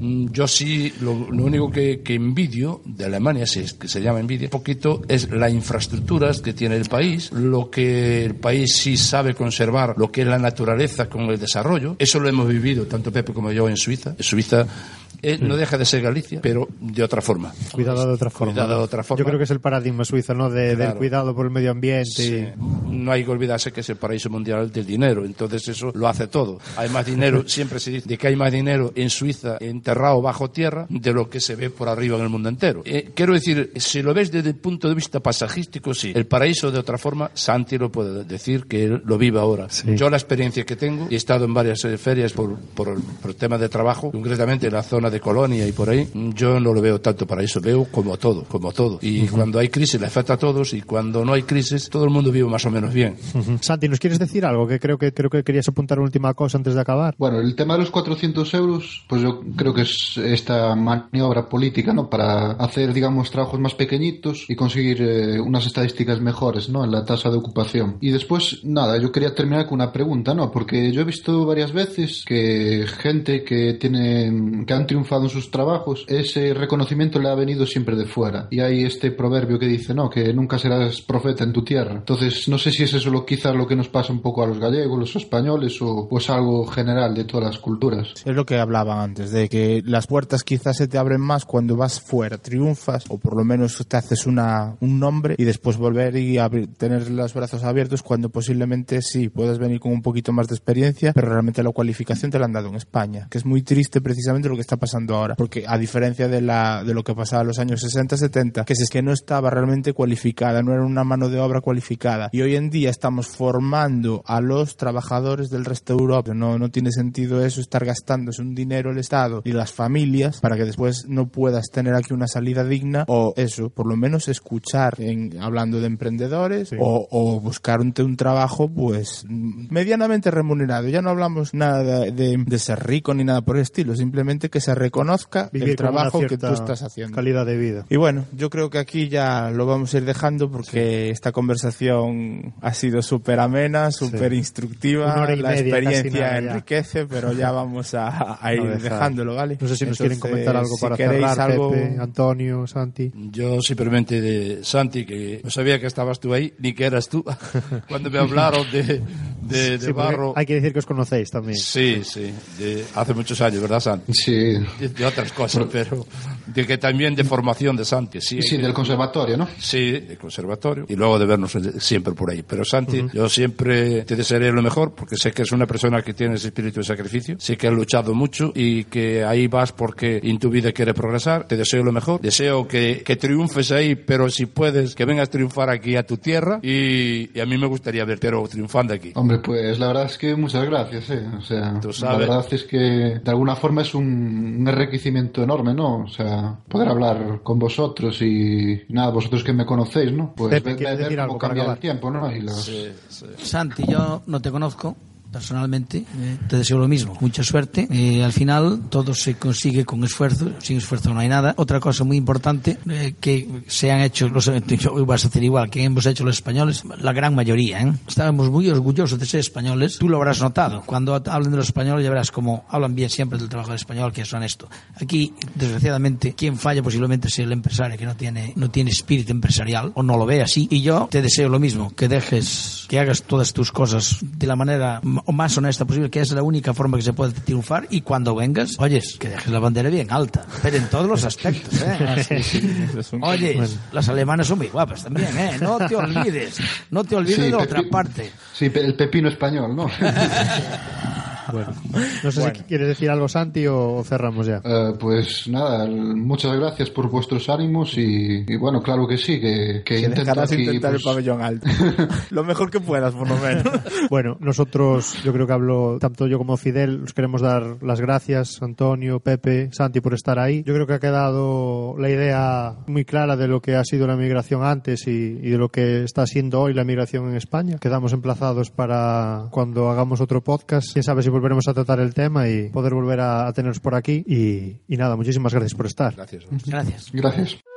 Mm, Yo sí, lo, lo único que, que envidio de Alemania, si es que se llama envidia, un poquito es la infraestructuras que tiene el país, lo que el país sí sabe conservar, lo que es la naturaleza con el desarrollo. Eso lo hemos vivido tanto Pepe como yo en Suiza. Suiza eh, no deja de ser Galicia, pero de otra forma. Cuidado de otra forma. Cuidado de otra forma. Yo creo que es el paradigma suizo, ¿no? De, Del cuidado por el medio ambiente. Sí. No hay que olvidarse que es el paraíso mundial del dinero, entonces eso lo hace todo. Hay más dinero, siempre se dice de que hay más dinero en Suiza enterrado bajo tierra de lo que se ve por arriba en el mundo entero. Eh, quiero decir, si lo ves desde el punto de vista pasajístico, sí. El paraíso de otra forma, Santi lo puede decir que él lo vive ahora. Yo la experiencia que tengo, he estado en varias eh, ferias por, por, por temas de trabajo, concretamente en la zona de Colonia y por ahí, yo no lo veo tanto paraíso, veo como todo, como todo. Y cuando hay crisis le afecta a todos y cuando no hay crisis todo el mundo vive más o menos bien. Ujú. Santi, ¿nos quieres decir algo? Que creo que creo que querías apuntar una última cosa antes de acabar. Bueno, el tema de los 400 euros, pues yo creo que es esta maniobra política, ¿no? Para hacer, digamos, trabajos más pequeñitos y conseguir eh, unas estadísticas mejores, ¿no? En la tasa de ocupación. Y después, nada, yo quería terminar con una pregunta, ¿no? Porque yo he visto varias veces que gente que tiene, que han triunfado en sus trabajos, ese reconocimiento le ha venido siempre de fuera. Y hay este proverbio que dice, ¿no? Que nunca serás profeta en tu tierra. Entonces, no sé si es eso lo, quizás lo que nos pasa un poco a los gallegos, los españoles, o pues algo general de todas las culturas. Es lo que hablaba antes, de que las puertas quizás se te abren más cuando vas fuera, triunfas, o por lo menos te haces una, un nombre y después volver y abrir- tener los brazos abiertos cuando posiblemente sí puedas venir con un poquito más de experiencia, pero realmente la cualificación te la han dado en España, que es muy triste precisamente lo que está pasando ahora, porque a diferencia de, la, de lo que pasaba en los años 60-70, que si es que no estaba realmente cualificada, no era una mano de obra cualificada, y hoy en día estamos formando a los trabajadores del resto de Europa, no, no tiene sentido eso, estar gastándose un dinero el Estado y las familias para que después no puedas tener aquí una salida digna, o eso, por lo menos escuchar en, hablando de emprendedores, o, o buscar un, un trabajo pues medianamente remunerado, ya no hablamos nada de- de ser rico ni nada por el estilo, simplemente que se reconozca Vivir el trabajo que tú estás haciendo. Calidad de vida. Y bueno, yo creo que aquí ya lo vamos a ir dejando porque esta conversación ha sido súper amena, súper instructiva, hora y la media, casi experiencia enriquece, pero ya vamos a, a ir dejándolo, ¿vale? No sé si nos quieren comentar algo si para queréis cerrar, algo- Pepe, Antonio, Santi. Yo simplemente de Santi, que no sabía que estabas tú ahí, ni que eras tú, cuando me hablaron de, de, de Sí, porque barro. Hay que decir que os conocéis también. Sí, sí, de hace muchos años, ¿verdad, Santi? Sí, De, de otras cosas, pero de que también de formación de Santi. Sí, sí, del conservatorio, ¿no? Sí, del conservatorio. Y luego de vernos siempre por ahí. Pero Santi, yo siempre te desearé lo mejor porque sé que es una persona que tiene ese espíritu de sacrificio. Sé que has luchado mucho y que ahí vas porque en tu vida quieres progresar. Te deseo lo mejor. Deseo que, que triunfes ahí, pero si puedes, que vengas a triunfar aquí a tu tierra. Y, y a mí me gustaría verte pero triunfando aquí. Hombre, pues la verdad es que muchas gracias, eh. O sea, Tú la verdad es que de alguna forma es un, un enriquecimiento enorme, ¿no? O sea, poder hablar con vosotros y nada, vosotros que me conocéis, ¿no? Pues Pepe, ver, ¿quieres ver decir cómo algo para cambia el tiempo, ¿no? Y las- Santi, yo no te conozco, personalmente eh, te deseo lo mismo. Mucha suerte. Eh, al final todo se consigue con esfuerzo. Sin esfuerzo no hay nada. Otra cosa muy importante eh, que se han hecho, los, yo vas a hacer igual que hemos hecho los españoles, la gran mayoría. ¿eh? Estábamos muy orgullosos de ser españoles. Tú lo habrás notado. Cuando hablan de los españoles ya verás cómo hablan bien siempre del trabajo del español, que es honesto. Aquí, desgraciadamente, quien falla posiblemente es el empresario que no tiene, no tiene espíritu empresarial o no lo ve así. Y yo te deseo lo mismo, que dejes, que hagas todas tus cosas de la manera o más honesta posible, que es la única forma que se puede triunfar. Y cuando vengas, oyes, que dejes la bandera bien alta, pero en todos los aspectos. ¿eh? Oyes, las alemanas son muy guapas también, ¿eh? No te olvides, no te olvides Sí, de otra Pepi- parte. Sí, el pepino español, ¿no? Bueno, no sé si quieres decir algo, Santi, o cerramos ya. Eh, pues nada, muchas gracias por vuestros ánimos y, y bueno, claro que sí, que, que aquí, intentar pues, el pabellón alto. Lo mejor que puedas, por lo menos. Bueno, nosotros, yo creo que hablo tanto yo como Fidel, os queremos dar las gracias, Antonio, Pepe, Santi, por estar ahí. Yo creo que ha quedado la idea muy clara de lo que ha sido la migración antes y, y de lo que está siendo hoy la migración en España. Quedamos emplazados para cuando hagamos otro podcast. Quién sabe si volveremos a tratar el tema y poder volver a, a teneros por aquí. Y, y nada, muchísimas gracias por estar. Gracias. Gracias. Gracias.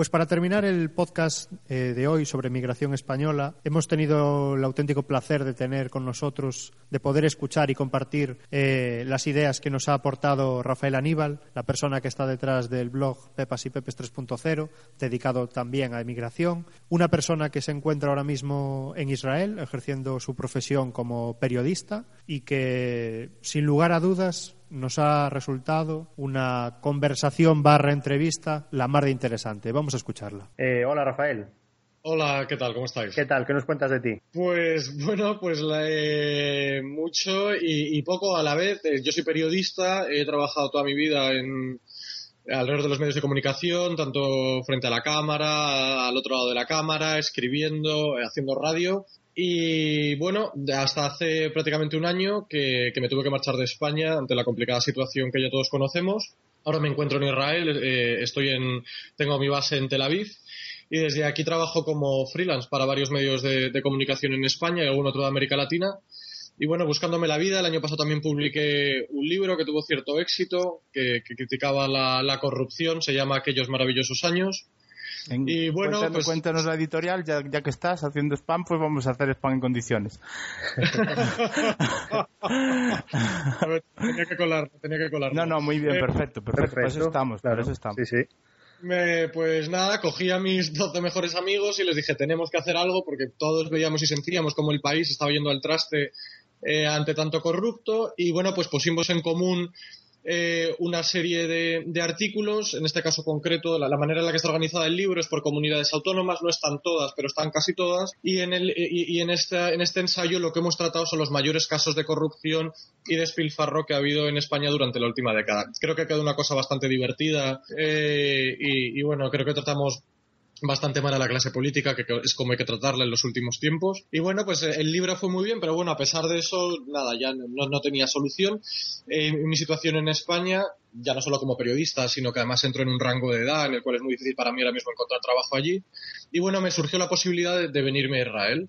Pues para terminar el podcast eh, de hoy sobre migración española, hemos tenido el auténtico placer de tener con nosotros, de poder escuchar y compartir eh, las ideas que nos ha aportado Rafael Aníbal, la persona que está detrás del blog Pepas y Pepes 3.0, dedicado también a emigración, una persona que se encuentra ahora mismo en Israel ejerciendo su profesión como periodista y que, sin lugar a dudas, nos ha resultado una conversación barra entrevista la más de interesante. Vamos a escucharla. Eh, hola Rafael, Hola, ¿qué tal? ¿Cómo estáis? ¿qué tal? ¿Qué nos cuentas de ti? Pues bueno, pues la- eh, mucho y, y poco a la vez. Eh, Yo soy periodista, he trabajado toda mi vida en alrededor de los medios de comunicación, tanto frente a la cámara, al otro lado de la cámara, escribiendo, eh, haciendo radio. Y bueno, hasta hace prácticamente un año que, me tuve que marchar de España ante la complicada situación que ya todos conocemos. Ahora me encuentro en Israel, eh, estoy en, tengo mi base en Tel Aviv y desde aquí trabajo como freelance para varios medios de, comunicación en España y algún otro de América Latina. Y bueno, buscándome la vida, el año pasado también publiqué un libro que tuvo cierto éxito, que, que criticaba la, la corrupción, se llama Aquellos maravillosos años. En- Y bueno, cuéntanos, pues- cuéntanos la editorial, ya, ya que estás haciendo spam, pues vamos a hacer spam en condiciones. A ver, tenía que colar, tenía que colar. No, no, muy bien, Eh, perfecto, perfecto. Para eso estamos, para eso estamos. Sí, sí. Me- pues nada, cogí a mis 12 mejores amigos y les dije, tenemos que hacer algo porque todos veíamos y sentíamos como el país estaba yendo al traste eh, ante tanto corrupto y bueno, pues pusimos en común eh, una serie de, de artículos, en este caso concreto, la, la manera en la que está organizada el libro es por comunidades autónomas, no están todas, pero están casi todas, y en, el, y, y en, esta, en este ensayo lo que hemos tratado son los mayores casos de corrupción y despilfarro que ha habido en España durante la última década. Creo que ha quedado una cosa bastante divertida eh, y bueno, creo que tratamos bastante mal a la clase política, que es como hay que tratarla en los últimos tiempos. Y bueno, pues eh, el libro fue muy bien, pero bueno, a pesar de eso, nada, ya no, no tenía solución. Eh, mi situación en España, ya no solo como periodista, sino que además entro en un rango de edad en el cual es muy difícil para mí ahora mismo encontrar trabajo allí. Y bueno, me surgió la posibilidad de, de venirme a Israel.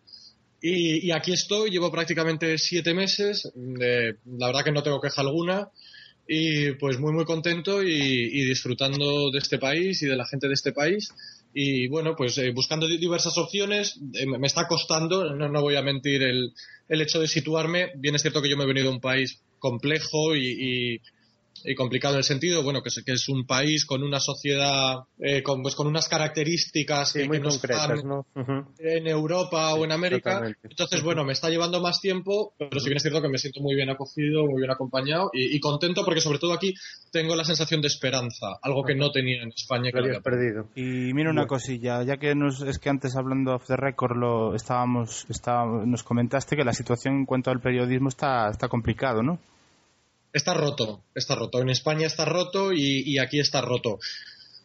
Y, y, aquí estoy, llevo prácticamente siete meses, de, la verdad que no tengo queja alguna. Y pues muy muy contento y, y disfrutando de este país y de la gente de este país y bueno, pues eh, buscando diversas opciones, eh, me está costando, no, no voy a mentir, el, el, hecho de situarme. Bien es cierto que yo me he venido a un país complejo y, y, y complicado en el sentido, bueno, que es, que es un país con una sociedad, eh, con, pues con unas características sí, que, muy que no concretas, están ¿no? Uh -huh. en Europa sí, o en América. totalmente. Entonces, bueno, me está llevando más tiempo, pero sí bien es cierto que me siento muy bien acogido, muy bien acompañado y, y contento porque sobre todo aquí tengo la sensación de esperanza, algo que no tenía en España. Lo habías perdido. Y mira una Bueno. cosilla, ya que nos, es que antes hablando off the record lo estábamos, estábamos, nos comentaste que la situación en cuanto al periodismo está, está complicado, ¿no? Está roto, está roto. En España está roto y, y aquí está roto.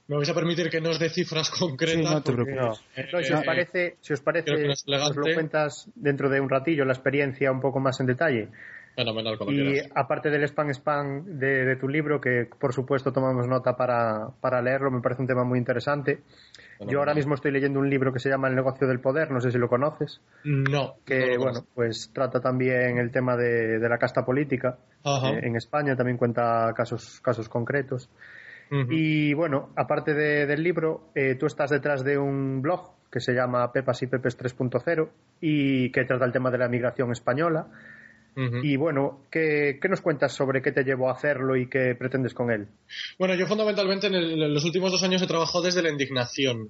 Me vais a permitir que no os dé cifras concretas. Sí, no te porque, preocupes. eh, No, si os parece, si os parece os lo cuentas dentro de un ratillo la experiencia un poco más en detalle. Fenomenal, como Y quieras. aparte del spam spam de, de tu libro, que por supuesto tomamos nota para, para leerlo, me parece un tema muy interesante. Yo ahora mismo estoy leyendo un libro que se llama El negocio del poder, no sé si lo conoces, No. que no bueno, pues trata también el tema de, de la casta política eh, en España, también cuenta casos, casos concretos. Y bueno, aparte de- del libro, eh, tú estás detrás de un blog que se llama Pepas y Pepes 3.0 y que trata el tema de la migración española. Y bueno, ¿qué, qué nos cuentas sobre qué te llevó a hacerlo y qué pretendes con él? Bueno, yo fundamentalmente en, el- en los últimos dos años he trabajado desde la indignación.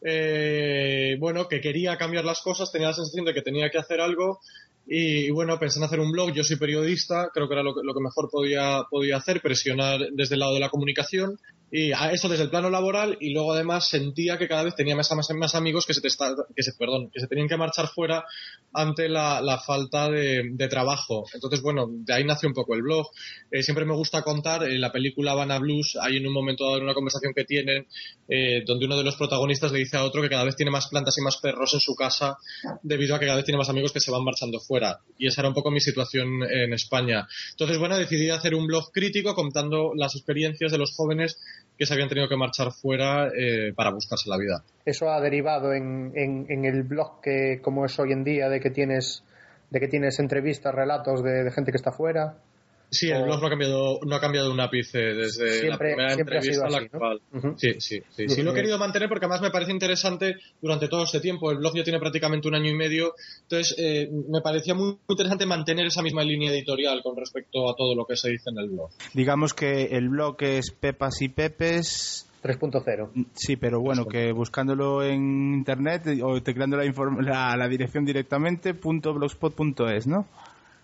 Eh, bueno, que quería cambiar las cosas, tenía la sensación de que tenía que hacer algo y, y bueno, pensé en hacer un blog, yo soy periodista, creo que era lo que, lo que mejor podía, podía hacer, presionar desde el lado de la comunicación y eso desde el plano laboral y luego además sentía que cada vez tenía más, más, más amigos que se, te que se, que tenían que marchar fuera ante la, falta de, trabajo. Entonces, bueno, de ahí nació un poco el blog. Eh, siempre me gusta contar, en la película Havana Blues hay en un momento dado una conversación que tienen eh, donde uno de los protagonistas le dice a otro que cada vez tiene más plantas y más perros en su casa debido a que cada vez tiene más amigos que se van marchando fuera. Y esa era un poco mi situación en España. Entonces, bueno, decidí hacer un blog crítico contando las experiencias de los jóvenes que se habían tenido que marchar fuera eh, para buscarse la vida. Eso ha derivado en, en, el blog que como es hoy en día de que tienes de que tienes entrevistas, relatos de, de gente que está fuera. Sí, el blog no ha cambiado, no ha cambiado un ápice desde la primera entrevista a la así, ¿no? actual. Sí, sí, sí. Sí, lo he querido mantener porque además me parece interesante durante todo este tiempo. El blog ya tiene prácticamente un año y medio. Entonces, eh, me parecía muy interesante mantener esa misma línea editorial con respecto a todo lo que se dice en el blog. Digamos que el blog es Pepas y Pepes. 3.0. Sí, pero bueno, que buscándolo en internet o tecleando la, la, la dirección directamente, punto blogspot.es, ¿no?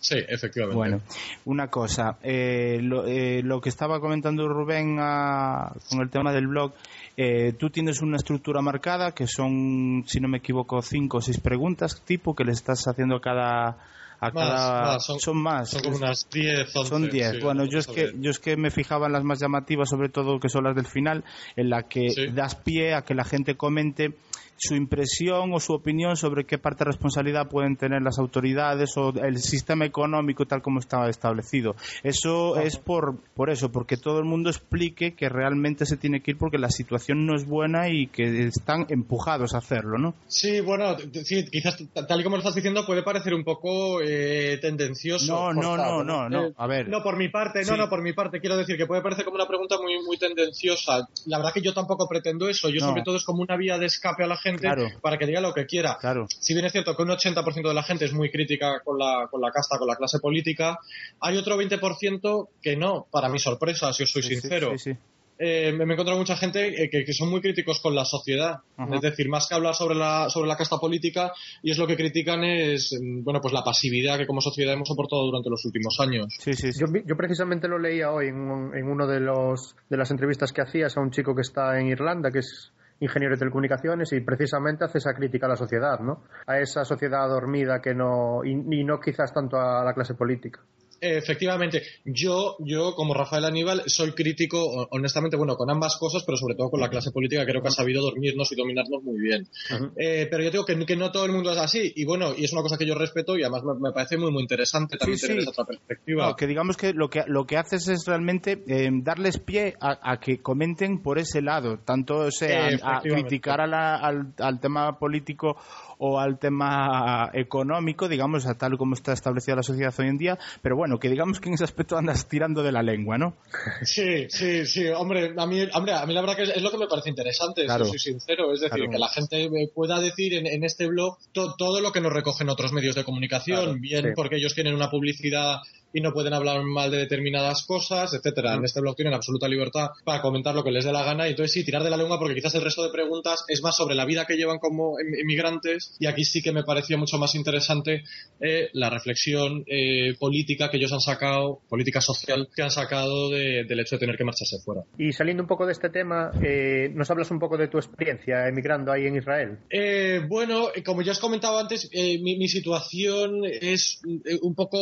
Sí, efectivamente. Bueno, una cosa, eh, lo, eh, lo que estaba comentando Rubén ah, con el tema del blog, eh, tú tienes una estructura marcada que son, si no me equivoco, cinco o seis preguntas tipo que le estás haciendo a cada... A Más, cada más, son- son más. Son como unas 10, 11. Son 10. sí, bueno, yo es, que, yo es que me fijaba en las más llamativas, sobre todo que son las del final, en la que Sí. das pie a que la gente comente su impresión o su opinión sobre qué parte de responsabilidad pueden tener las autoridades o el sistema económico tal como está establecido. Eso es por, por eso, porque todo el mundo explique que realmente se tiene que ir porque la situación no es buena y que están empujados a hacerlo, ¿no? Sí, bueno, sí, quizás tal y como lo estás diciendo puede parecer un poco eh, tendencioso. No, no, no, no, no. Eh, A ver. No, por mi parte, Sí. no, no, por mi parte. Quiero decir que puede parecer como una pregunta muy, muy tendenciosa. La verdad que yo tampoco pretendo eso. Yo No. sobre todo es como una vía de escape a la gente Claro. para que diga lo que quiera. Claro. Si bien es cierto que un 80% de la gente es muy crítica con la, con la casta, con la clase política, hay otro 20% que no, para mi sorpresa, si os soy Sí, sincero. sí, sí. Eh, me he encontrado mucha gente eh, que, que son muy críticos con la sociedad. Ajá. Es decir, más que hablar sobre la, sobre la casta política, y es lo que critican es, mm, bueno, pues la pasividad que como sociedad hemos soportado durante los últimos años. Sí, sí, sí. Yo, yo precisamente lo leía hoy en, en uno de los de las entrevistas que hacías a un chico que está en Irlanda, que es ingeniero de telecomunicaciones y precisamente hace esa crítica a la sociedad, ¿no? A esa sociedad dormida que no y, y no quizás tanto a la clase política. Efectivamente, yo, yo como Rafael Aníbal soy crítico, ho- honestamente, bueno, con ambas cosas, pero sobre todo con la clase política, creo que ha sabido dormirnos y dominarnos muy bien. Eh, pero yo digo que, que no todo el mundo es así, y bueno, y es una cosa que yo respeto y además me, me parece muy, muy interesante también Sí, tener sí. esa otra perspectiva. No, que digamos que lo que lo que haces es realmente eh, darles pie a, a que comenten por ese lado, tanto sea Eh, a criticar a la- al, al tema político o al tema económico, digamos, a tal como está establecida la sociedad hoy en día, pero bueno, que digamos que en ese aspecto andas tirando de la lengua, ¿no? Sí, sí, sí, hombre, a mí, hombre, a mí la verdad que es, es lo que me parece interesante, Claro. si soy sincero, es decir, Claro. que la gente pueda decir en, en este blog to- todo lo que nos recogen otros medios de comunicación, Claro, bien sí. porque ellos tienen una publicidad y no pueden hablar mal de determinadas cosas, etcétera. En este blog tienen absoluta libertad para comentar lo que les dé la gana y entonces sí, tirar de la lengua porque quizás el resto de preguntas es más sobre la vida que llevan como em- inmigrantes y aquí sí que me parecía mucho más interesante eh, la reflexión eh, política que ellos han sacado, política social que han sacado de- del hecho de tener que marcharse fuera. Y saliendo un poco de este tema, eh, nos hablas un poco de tu experiencia emigrando ahí en Israel. Eh, bueno, como ya os comentaba antes, eh, mi, mi situación es un poco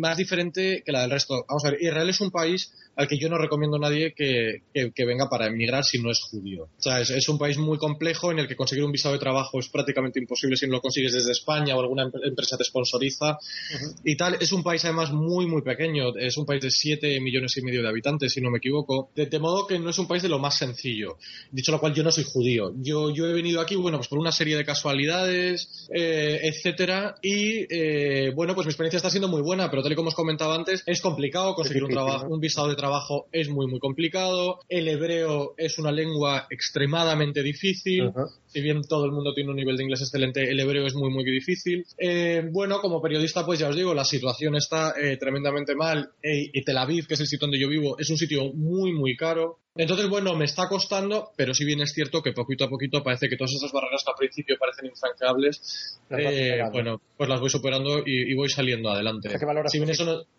más diferente que la del resto. Vamos a ver, Israel es un país al que yo no recomiendo a nadie que, que, venga para emigrar si no es judío. O sea, es, un país muy complejo en el que conseguir un visado de trabajo es prácticamente imposible si no lo consigues desde España o alguna empresa te sponsoriza y tal. Es un país además muy, muy pequeño. Es un país de 7 millones y medio de habitantes, si no me equivoco. De, modo que no es un país de lo más sencillo. Dicho lo cual, yo no soy judío. Yo, yo he venido aquí, bueno, pues por una serie de casualidades, eh, etcétera. Y, eh, bueno, pues mi experiencia está siendo muy buena, pero tal y como os comentaba antes, es complicado conseguir un trabajo, un visado de trabajo es muy, muy complicado. El hebreo es una lengua extremadamente difícil. Si bien todo el mundo tiene un nivel de inglés excelente, el hebreo es muy, muy difícil. Eh, bueno, como periodista, pues ya os digo, la situación está eh, tremendamente mal. y Tel Aviv, que es el sitio donde yo vivo, es un sitio muy, muy caro. Entonces, bueno, me está costando, pero si bien es cierto que poquito a poquito parece que todas esas barreras que al principio parecen infranqueables, eh, bueno, pues las voy superando y, voy saliendo adelante. si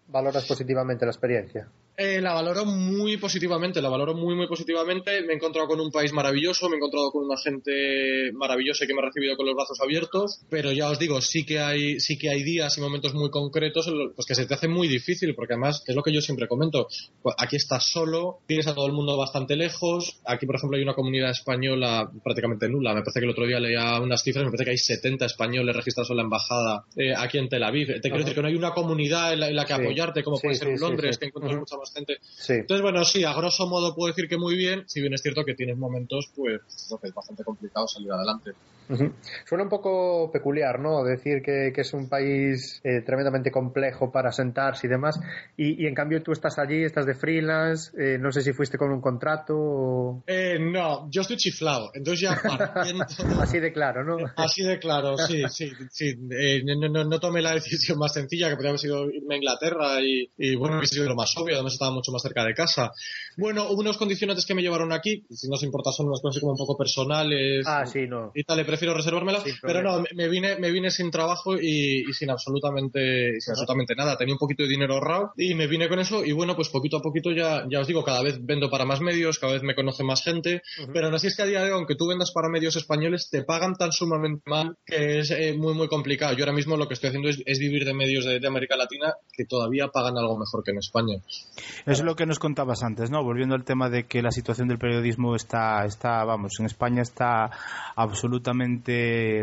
valoras positivamente la experiencia. Eh, la valoro muy positivamente, la valoro muy, muy positivamente. Me he encontrado con un país maravilloso, me he encontrado con una gente maravillosa que me ha recibido con los brazos abiertos, pero ya os digo, sí que hay, sí que hay días y momentos muy concretos pues que se te hace muy difícil, porque además es lo que yo siempre comento. Pues aquí estás solo, tienes a todo el mundo bastante lejos. Aquí, por ejemplo, hay una comunidad española prácticamente nula. Me parece que el otro día leía unas cifras, me parece que hay 70 españoles registrados en la embajada eh, aquí en Tel Aviv. Te quiero decir que no hay una comunidad en la, que apoyarte, como puede ser en Londres, que encuentras mucha más gente. Entonces, bueno, sí, a grosso modo puedo decir que muy bien, si bien es cierto que tienes momentos, pues, que es bastante complicado salir adelante. Suena un poco peculiar, ¿no? Decir que, es un país eh, tremendamente complejo para sentarse y demás, y, en cambio tú estás allí, estás de freelance, eh, no sé si fuiste con un contrato o... Eh, no, yo estoy chiflado, entonces ya Así de claro, ¿no? Así de claro, sí, sí, sí. no, tomé la decisión más sencilla, que podría haber sido irme a Inglaterra y, y bueno, hubiese sido lo más obvio, además estaba mucho más cerca de casa. Bueno, hubo unos condicionantes que me llevaron aquí, si no os importa, son unas cosas como un poco personales. Ah, sí, no. Y tal, prefiero reservármela, pero no, me vine, me vine sin trabajo y, sin absolutamente, sin absolutamente nada. Tenía un poquito de dinero ahorrado y me vine con eso y bueno, pues poquito a poquito ya, ya os digo, cada vez vendo para más medios, cada vez me conoce más gente, pero aún así es que a día de hoy, aunque tú vendas para medios españoles, te pagan tan sumamente mal que es eh, muy, muy complicado. Yo ahora mismo lo que estoy haciendo es, vivir de medios de, América Latina que todavía pagan algo mejor que en España. Es lo que nos contabas antes, ¿no? Volviendo al tema de que la situación del periodismo está, está vamos, en España está absolutamente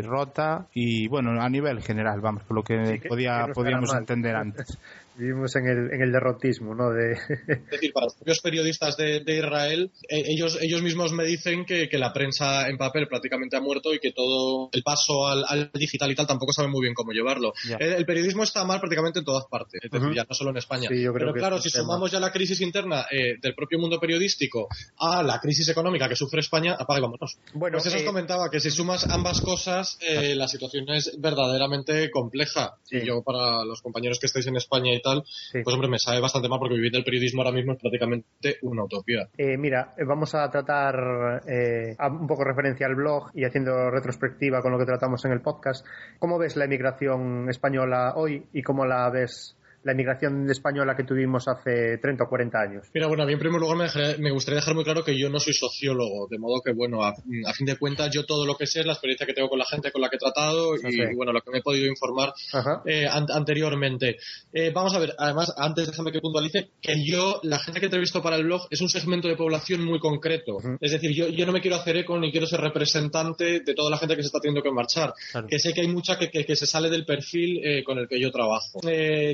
rota y, bueno, a nivel general, vamos, por lo que, podía, podíamos entender antes. Vivimos en el, en el derrotismo, ¿no? De... Es decir, para los propios periodistas de, Israel, eh, ellos, ellos mismos me dicen que, la prensa en papel prácticamente ha muerto y que todo el paso al, digital y tal tampoco sabe muy bien cómo llevarlo. El, periodismo está mal prácticamente en todas partes, es decir, ya no solo en España. Pero claro, si sumamos ya la crisis interna eh, del propio mundo periodístico a la crisis económica que sufre España, apaga y vámonos. Bueno, pues eso os eh, comentaba, que si sumas ambas cosas, la situación es verdaderamente compleja. Y yo, para los compañeros que estáis en España y tal, pues hombre, me sabe bastante mal porque vivir del periodismo ahora mismo es prácticamente una utopía. Eh, mira, eh, vamos a tratar eh, un poco referencia al blog y haciendo retrospectiva con lo que tratamos en el podcast. ¿Cómo ves la emigración española hoy y cómo la ves la inmigración española que tuvimos hace 30 o 40 años. Mira, bueno, a mí en primer lugar me, gustaría dejar muy claro que yo no soy sociólogo, de modo que, bueno, a, fin de cuentas yo todo lo que sé es la experiencia que tengo con la gente con la que he tratado y, bueno, lo que me he podido informar eh, anteriormente. Eh, vamos a ver, además, antes déjame que puntualice que yo, la gente que he entrevisto para el blog es un segmento de población muy concreto. Es decir, yo, yo no me quiero hacer eco ni quiero ser representante de toda la gente que se está teniendo que marchar. Que sé que hay mucha que, que, se sale del perfil eh, con el que yo trabajo.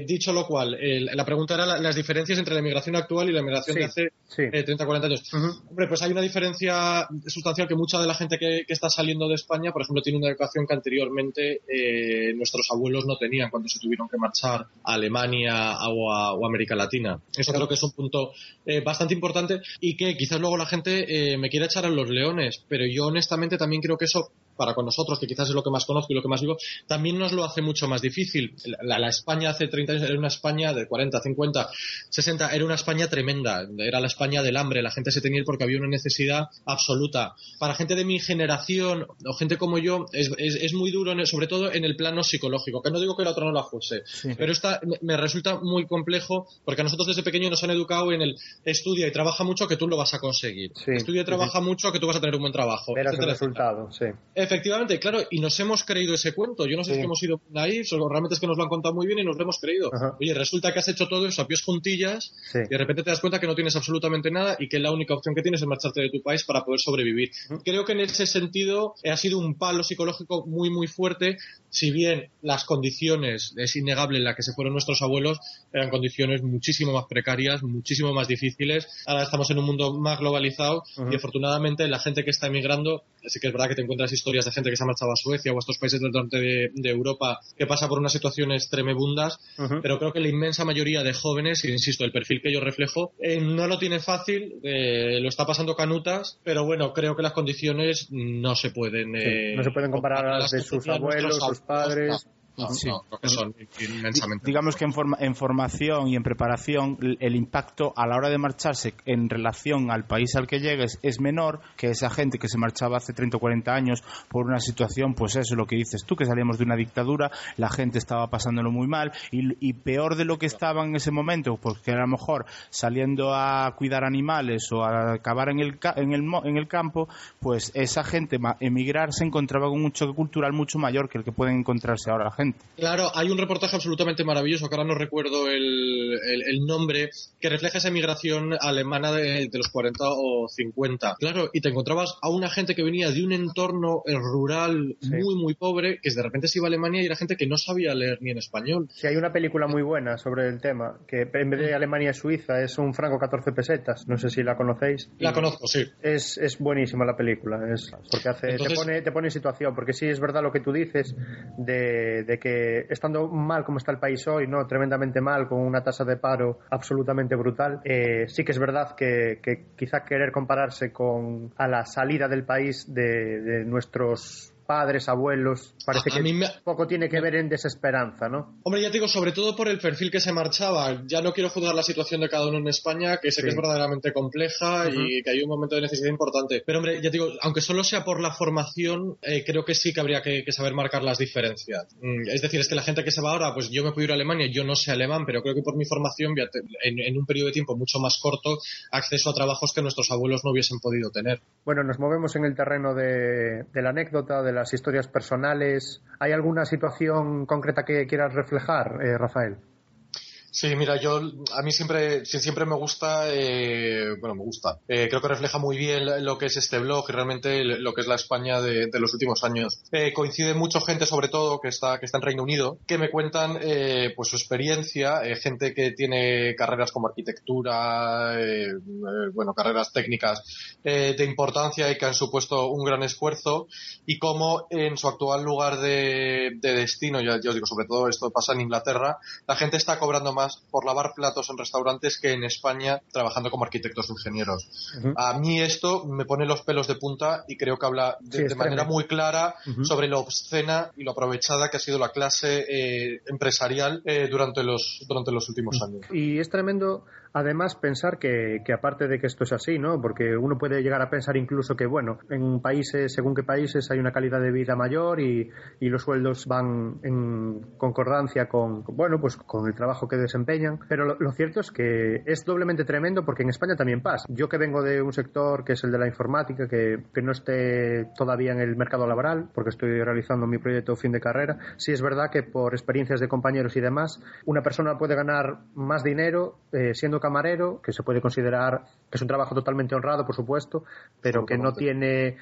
dicho lo lo cual, la pregunta era las diferencias entre la inmigración actual y la inmigración de hace 30, 40 eh, años. Hombre, pues hay una diferencia sustancial que mucha de la gente que, está saliendo de España, por ejemplo, tiene una educación que anteriormente eh, nuestros abuelos no tenían cuando se tuvieron que marchar a Alemania o a, América Latina. Eso creo que es un punto eh, bastante importante y que quizás luego la gente me quiera echar a los leones, pero yo honestamente también creo que eso para con nosotros, que quizás es lo que más conozco y lo que más vivo, también nos lo hace mucho más difícil. La, España hace 30 años era una España de 40, 50, 60, era una España tremenda, era la España del hambre, la gente se tenía porque había una necesidad absoluta. Para gente de mi generación o gente como yo, es, es, muy duro, sobre todo en el plano psicológico, que no digo que la otra no la fuese, pero esta me resulta muy complejo porque a nosotros desde pequeño nos han educado en el estudia y trabaja mucho que tú lo vas a conseguir. estudia y trabaja mucho que tú vas a tener un buen trabajo. El resultado, sí. Efectivamente, claro, y nos hemos creído ese cuento. Yo no sé si hemos sido naifs o realmente es que nos lo han contado muy bien y nos lo hemos creído. Oye, resulta que has hecho todo eso a pies juntillas Sí. y de repente te das cuenta que no tienes absolutamente nada y que la única opción que tienes es marcharte de tu país para poder sobrevivir. Creo que en ese sentido eh, ha sido un palo psicológico muy, muy fuerte, si bien las condiciones, es innegable en la que se fueron nuestros abuelos, eran condiciones muchísimo más precarias, muchísimo más difíciles. Ahora estamos en un mundo más globalizado y afortunadamente la gente que está emigrando, sí que es verdad que te encuentras historias de gente que se ha marchado a Suecia o a estos países del norte de, de Europa que pasa por unas situaciones tremebundas, pero creo que la inmensa mayoría de jóvenes, y insisto, el perfil que yo reflejo, eh, no lo tiene fácil, eh, lo está pasando canutas, pero bueno, creo que las condiciones no se pueden... eh, no se pueden comparar a las de sus abuelos, sus padres. No, no, Sí. no, creo que son inmensamente. Digamos que en, forma- en formación y en preparación el impacto a la hora de marcharse en relación al país al que llegues es menor que esa gente que se marchaba hace 30 o 40 años por una situación, pues eso, lo que dices tú, que salíamos de una dictadura, la gente estaba pasándolo muy mal y, y peor de lo que estaban en ese momento, porque a lo mejor saliendo a cuidar animales o a acabar en el, en el, en el campo, pues esa gente emigrar se encontraba con un choque cultural mucho mayor que el que pueden encontrarse ahora la gente. Claro, hay un reportaje absolutamente maravilloso, que ahora no recuerdo el, el- el nombre, que refleja esa emigración alemana de, de los 40 o 50. Claro, y te encontrabas a una gente que venía de un entorno eh, rural muy, muy pobre, que de repente se iba a Alemania y era gente que no sabía leer ni en español. Sí, hay una película muy buena sobre el tema, que en vez de Alemania y Suiza es un franco 14 pesetas. No sé si la conocéis. La conozco, sí. Es, es buenísima la película, es porque hace, Entonces- te, pone, te pone en situación, porque sí es verdad lo que tú dices de, de que estando mal como está el país hoy, no tremendamente mal, con una tasa de paro absolutamente brutal, eh, sí que es verdad que, que quizá querer compararse con a la salida del país de, de nuestros padres, abuelos, parece A- que me- poco tiene que ver en desesperanza, ¿no? Hombre, ya te digo, sobre todo por el perfil que se marchaba. Ya no quiero juzgar la situación de cada uno en España, que sé Sí. que es verdaderamente compleja y que hay un momento de necesidad importante. Pero, hombre, ya te digo, aunque solo sea por la formación, eh, creo que sí que habría que, que saber marcar las diferencias. Mm, es decir, es que la gente que se va ahora, pues yo me puedo ir a Alemania, yo no sé alemán, pero creo que por mi formación, en, en un periodo de tiempo mucho más corto, acceso a trabajos que nuestros abuelos no hubiesen podido tener. Bueno, nos movemos en el terreno de, de la anécdota, de las historias personales. ¿Hay alguna situación concreta que quieras reflejar, eh, Rafael? Sí, mira, yo a mí siempre siempre me gusta, eh, bueno, me gusta. Eh, creo que refleja muy bien lo que es este blog y realmente lo que es la España de, los últimos años. Eh, coincide mucho gente, sobre todo que está que está en Reino Unido, que me cuentan eh, pues su experiencia, eh, gente que tiene carreras como arquitectura, eh, bueno, carreras técnicas de importancia y que han supuesto un gran esfuerzo y cómo en su actual lugar de, de destino, ya, ya os digo, sobre todo esto pasa en Inglaterra, la gente está cobrando más por lavar platos en restaurantes que en España trabajando como arquitectos o ingenieros. A mí esto me pone los pelos de punta y creo que habla de, Sí, de es manera muy clara sobre lo obscena y lo aprovechada que ha sido la clase eh, empresarial eh, durante, los, durante los últimos años. Y es tremendo, además, pensar que, que aparte de que esto es así, ¿no? Porque uno puede llegar a pensar incluso que, bueno, en países, según qué países, hay una calidad de vida mayor y, y los sueldos van en concordancia con, bueno, pues con el trabajo que desempeñan. Pero lo, lo cierto es que es doblemente tremendo porque en España también pasa. Yo que vengo de un sector que es el de la informática, que, que no esté todavía en el mercado laboral, porque estoy realizando mi proyecto fin de carrera, sí es verdad que por experiencias de compañeros y demás, una persona puede ganar más dinero eh, siendo camarero, que se puede considerar que es un trabajo totalmente honrado, por supuesto, pero que no tiene,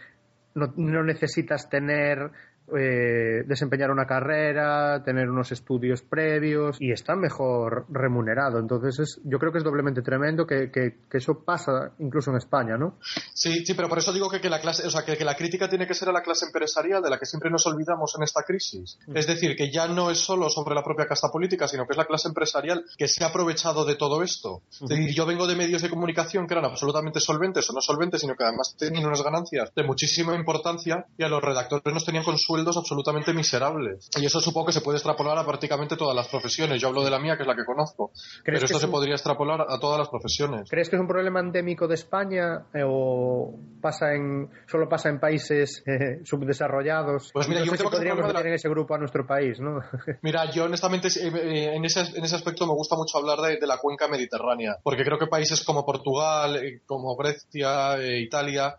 no, no necesitas tener eh, desempeñar una carrera, tener unos estudios previos y está mejor remunerado. Entonces, es, yo creo que es doblemente tremendo que, que, que eso pasa incluso en España, ¿no? Sí, sí, pero por eso digo que, que la clase, o sea, que, la crítica tiene que ser a la clase empresarial de la que siempre nos olvidamos en esta crisis. Es decir, que ya no es solo sobre la propia casta política, sino que es la clase empresarial que se ha aprovechado de todo esto. Es decir, yo vengo de medios de comunicación que eran absolutamente solventes o no solventes, sino que además tenían unas ganancias de muchísima importancia y a los redactores nos tenían con sueldos absolutamente miserables. Y eso supongo que se puede extrapolar a prácticamente todas las profesiones. Yo hablo de la mía, que es la que conozco. Pero esto es se un- podría extrapolar a todas las profesiones. ¿Crees que es un problema endémico de España eh, o pasa en, solo pasa en países eh, subdesarrollados? Pues mira, no yo sé si podríamos de la- meter en ese grupo a nuestro país, ¿no? Mira, yo honestamente eh, eh, en ese, en ese aspecto me gusta mucho hablar de, de la cuenca mediterránea, porque creo que países como Portugal, eh, como Grecia, eh, Italia,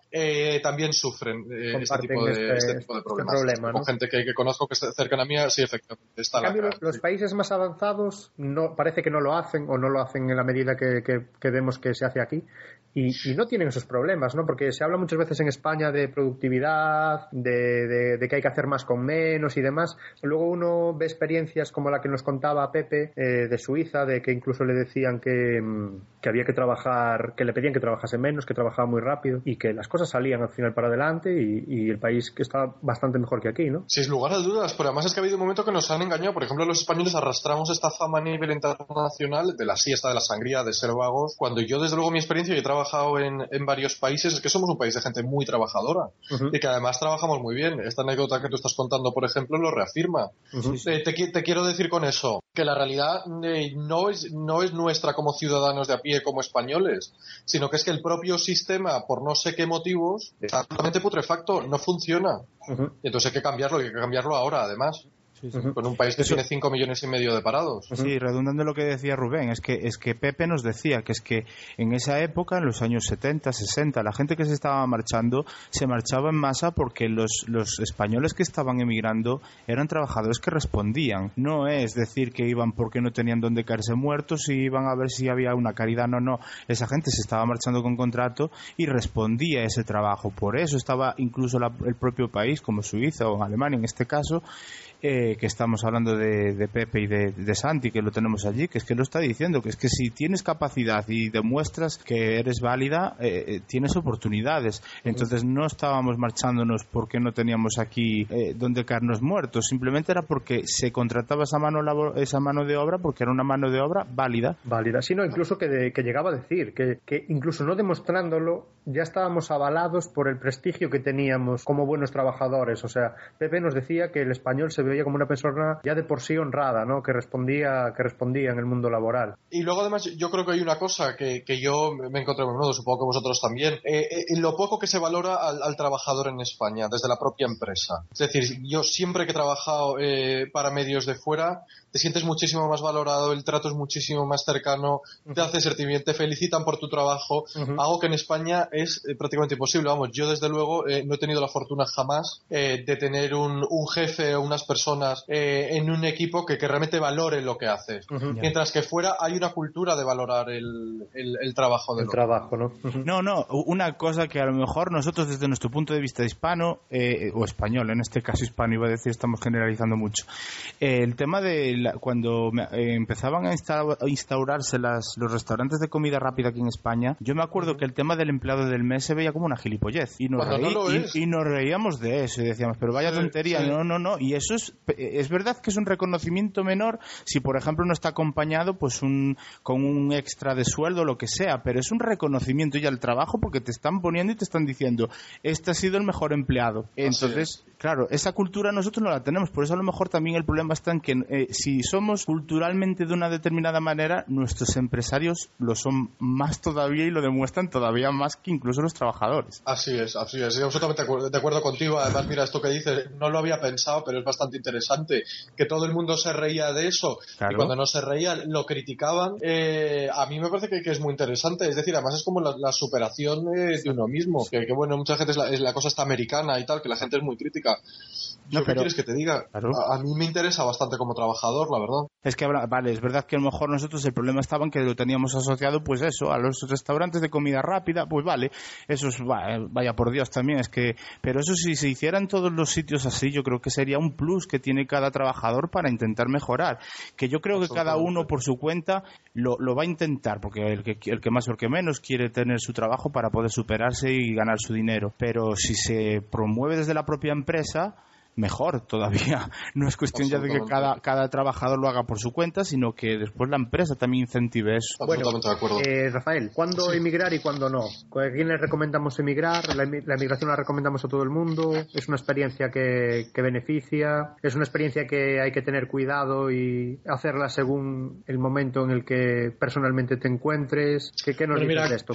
también sufren este tipo de, este- este tipo de este problemas. problema, con ¿no? gente que, que conozco que está cercana a mí, sí, efectivamente. Está En la cambio, cara. los, los países más avanzados no parece que no lo hacen o no lo hacen en la medida que, que- que vemos que se hace aquí y, y no tienen esos problemas, ¿no? Porque se habla muchas veces en España de productividad, de, de- de que hay que hacer más con menos y demás. Luego uno ve experiencias como la que nos contaba Pepe eh, de Suiza, de que incluso le decían que, mm, que había que trabajar, que le pedían que trabajase menos, que trabajaba muy rápido y que las cosas salían al final para adelante y, y el país que está bastante mejor que aquí, ¿no? Sin lugar a dudas, pero además es que ha habido un momento que nos han engañado. Por ejemplo, los españoles arrastramos esta fama a nivel internacional de la siesta, de la sangría, de ser vagos. Cuando yo, desde luego, mi experiencia, yo he trabajado en, en varios países, es que somos un país de gente muy trabajadora y que además trabajamos muy bien. Esta anécdota que tú estás contando, por ejemplo, lo reafirma. Eh, te quiero decir con eso que la realidad eh, no, es, no es nuestra como ciudadanos de a pie, como españoles, sino que es que el propio sistema, por no sé qué motivos, está totalmente putrefacto, no funciona. Entonces hay que cambiarlo, y hay que cambiarlo ahora, además. Con un país que tiene 5 millones y medio de parados. Sí, redundando en lo que decía Rubén, es que, es que Pepe nos decía que es que en esa época, en los años 70, 60, la gente que se estaba marchando se marchaba en masa porque los, los españoles que estaban emigrando eran trabajadores que respondían. No es decir que iban porque no tenían dónde caerse muertos y iban a ver si había una caridad. No, no. Esa gente se estaba marchando con contrato y respondía a ese trabajo. Por eso estaba incluso la- el propio país, como Suiza o Alemania en este caso, eh, que estamos hablando de, de Pepe y de, de Santi, que lo tenemos allí, que es que lo está diciendo, que es que si tienes capacidad y demuestras que eres válida, eh, eh, tienes oportunidades. Entonces no estábamos marchándonos porque no teníamos aquí eh, donde caernos muertos, simplemente era porque se contrataba esa mano, labor- esa mano de obra porque era una mano de obra válida. válida. sino incluso que, de- que llegaba a decir que, que incluso no demostrándolo ya estábamos avalados por el prestigio que teníamos como buenos trabajadores. O sea, Pepe nos decía que el español se veía como una persona ya de por sí honrada, ¿no? Que respondía, que respondía en el mundo laboral. Y luego, además, yo creo que hay una cosa que, que yo me encontré muy menudo, supongo que vosotros también, eh, eh, lo poco que se valora al, al trabajador en España, desde la propia empresa. Es decir, yo siempre que he trabajado eh, para medios de fuera, te sientes muchísimo más valorado, el trato es muchísimo más cercano, te hace sentir bien, te felicitan por tu trabajo, algo que en España es eh, prácticamente imposible. Vamos, yo desde luego eh, no he tenido la fortuna jamás eh, de tener un, un jefe o unas personas eh, en un equipo que, que realmente valoren lo que haces. Mientras que fuera hay una cultura de valorar el, el- el trabajo del trabajo, ¿no? No, no, una cosa que a lo mejor nosotros desde nuestro punto de vista hispano, eh, o español, en este caso hispano iba a decir, estamos generalizando mucho. Eh, el tema de la- cuando me- eh, empezaban a, insta- a instaurarse las, los restaurantes de comida rápida aquí en España, yo me acuerdo que el tema del empleado del mes se veía como una gilipollez. Y nos, no reí- y- nos reíamos de eso y decíamos, pero vaya tontería, sí. no, no, no. Y eso es, es verdad que es un reconocimiento menor si, por ejemplo, no está acompañado pues un, con un extra de sueldo o lo que sea, pero es un reconocimiento ya al trabajo porque te están poniendo y te están diciendo, este ha sido el mejor empleado. Entonces, claro, esa cultura nosotros no la tenemos, por eso a lo mejor también el problema está en que eh, si somos culturalmente de una determinada manera, nuestros empresarios lo son más todavía y lo demuestran todavía más que incluso los trabajadores. Así es, así es. Estoy absolutamente de acuerdo, contigo. Además, mira, esto que dices, no lo había pensado, pero es bastante interesante. Que todo el mundo se reía de eso Claro. y cuando no se reían lo criticaban. Eh, a mí me parece que, que es muy interesante. Es decir, además es como la, la superación eh, de uno mismo. Que, que, bueno, mucha gente es la, es la cosa está americana y tal, que la gente es muy crítica. No, ¿Yo ¿Qué pero- quieres que te diga? Claro. A, a mí me interesa bastante como trabajador, la verdad. Es que vale, es verdad que a lo mejor nosotros el problema estaba en que lo teníamos asociado, pues eso, a los restaurantes de comida rápida, pues vale, eso es, eh, vaya por Dios también, es que, pero eso si se hiciera en todos los sitios así, yo creo que sería un plus que tiene cada trabajador para intentar mejorar, que yo creo que cada uno por su cuenta lo, lo va a intentar, porque el que, el que más o el que menos quiere tener su trabajo para poder superarse y ganar su dinero, pero si se promueve desde la propia empresa, mejor todavía. No es cuestión ya de que cada, cada trabajador lo haga por su cuenta, sino que después la empresa también incentive eso. De acuerdo. Eh, Rafael, ¿cuándo emigrar y cuándo no? ¿A quién le recomendamos emigrar? ¿La, emi- la emigración la recomendamos a todo el mundo? ¿Es una experiencia que, que beneficia? ¿Es una experiencia que hay que tener cuidado y hacerla según el momento en el que personalmente te encuentres? ¿Qué, qué nos dices de esto?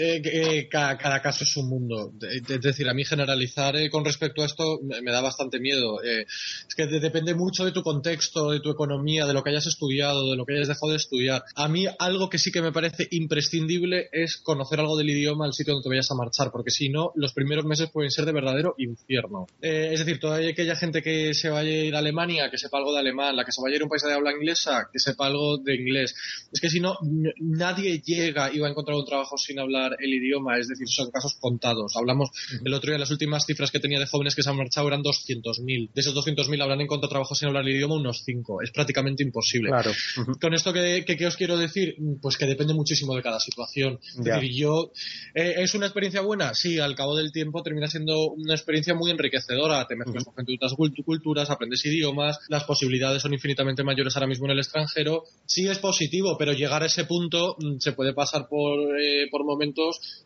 Eh, eh, cada, caso es un mundo. Es decir, a mí generalizar eh, con respecto a esto me, da bastante miedo. es que depende mucho de tu contexto, de tu economía, de lo que hayas estudiado, de lo que hayas dejado de estudiar. A mí algo que sí que me parece imprescindible es conocer algo del idioma al sitio donde te vayas a marchar, porque si no, los primeros meses pueden ser de verdadero infierno. es decir, toda aquella gente que se vaya a ir a Alemania, que sepa algo de alemán, la que se vaya a ir a un país de habla inglesa, que sepa algo de inglés. Es que si no, nadie llega y va a encontrar un trabajo sin hablar el idioma, es decir, son casos contados. Hablamos el otro día, las últimas cifras que tenía de jóvenes que se han marchado eran 200.000. De esos 200.000 habrán encontrado trabajo sin hablar el idioma unos 5. Es prácticamente imposible. Claro. Con esto que, que, os quiero decir, pues que depende muchísimo de cada situación. Es decir, yo, eh, ¿es una experiencia buena? Sí, al cabo del tiempo termina siendo una experiencia muy enriquecedora. Te mezclas con gente de otras culturas, aprendes idiomas, las posibilidades son infinitamente mayores ahora mismo en el extranjero. Sí es positivo, pero llegar a ese punto mm, se puede pasar por, eh, por momentos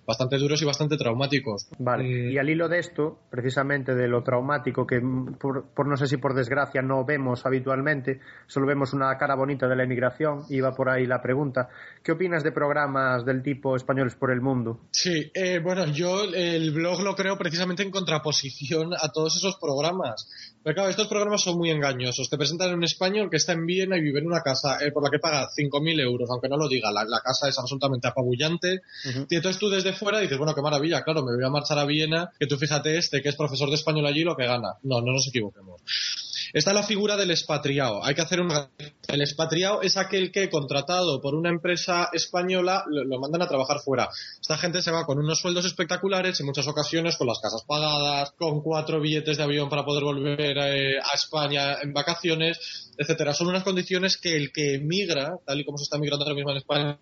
bastante duros y bastante traumáticos. Vale, eh, y al hilo de esto, precisamente de lo traumático, que mm, por, no sé si por desgracia no vemos habitualmente, solo vemos una cara bonita de la emigración, iba por ahí la pregunta, ¿qué opinas de programas del tipo Españoles por el Mundo? Sí, eh, bueno, yo el blog lo creo precisamente en contraposición a todos esos programas. Pero claro, estos programas son muy engañosos. Te presentan en un español que está en Viena y vive en una casa por la que paga 5.000 euros, aunque no lo diga, la, casa es absolutamente apabullante. Y entonces tú desde fuera dices, bueno, qué maravilla, claro, me voy a marchar a Viena, que tú fíjate este, que es profesor de español allí, lo que gana. No, no nos equivoquemos. Está la figura del expatriado. Hay que hacer un... El expatriado es aquel que, contratado por una empresa española, lo, mandan a trabajar fuera. Esta gente se va con unos sueldos espectaculares, en muchas ocasiones con las casas pagadas, con cuatro billetes de avión para poder volver eh, a España en vacaciones, etcétera. Son unas condiciones que el que emigra, tal y como se está migrando ahora mismo en España,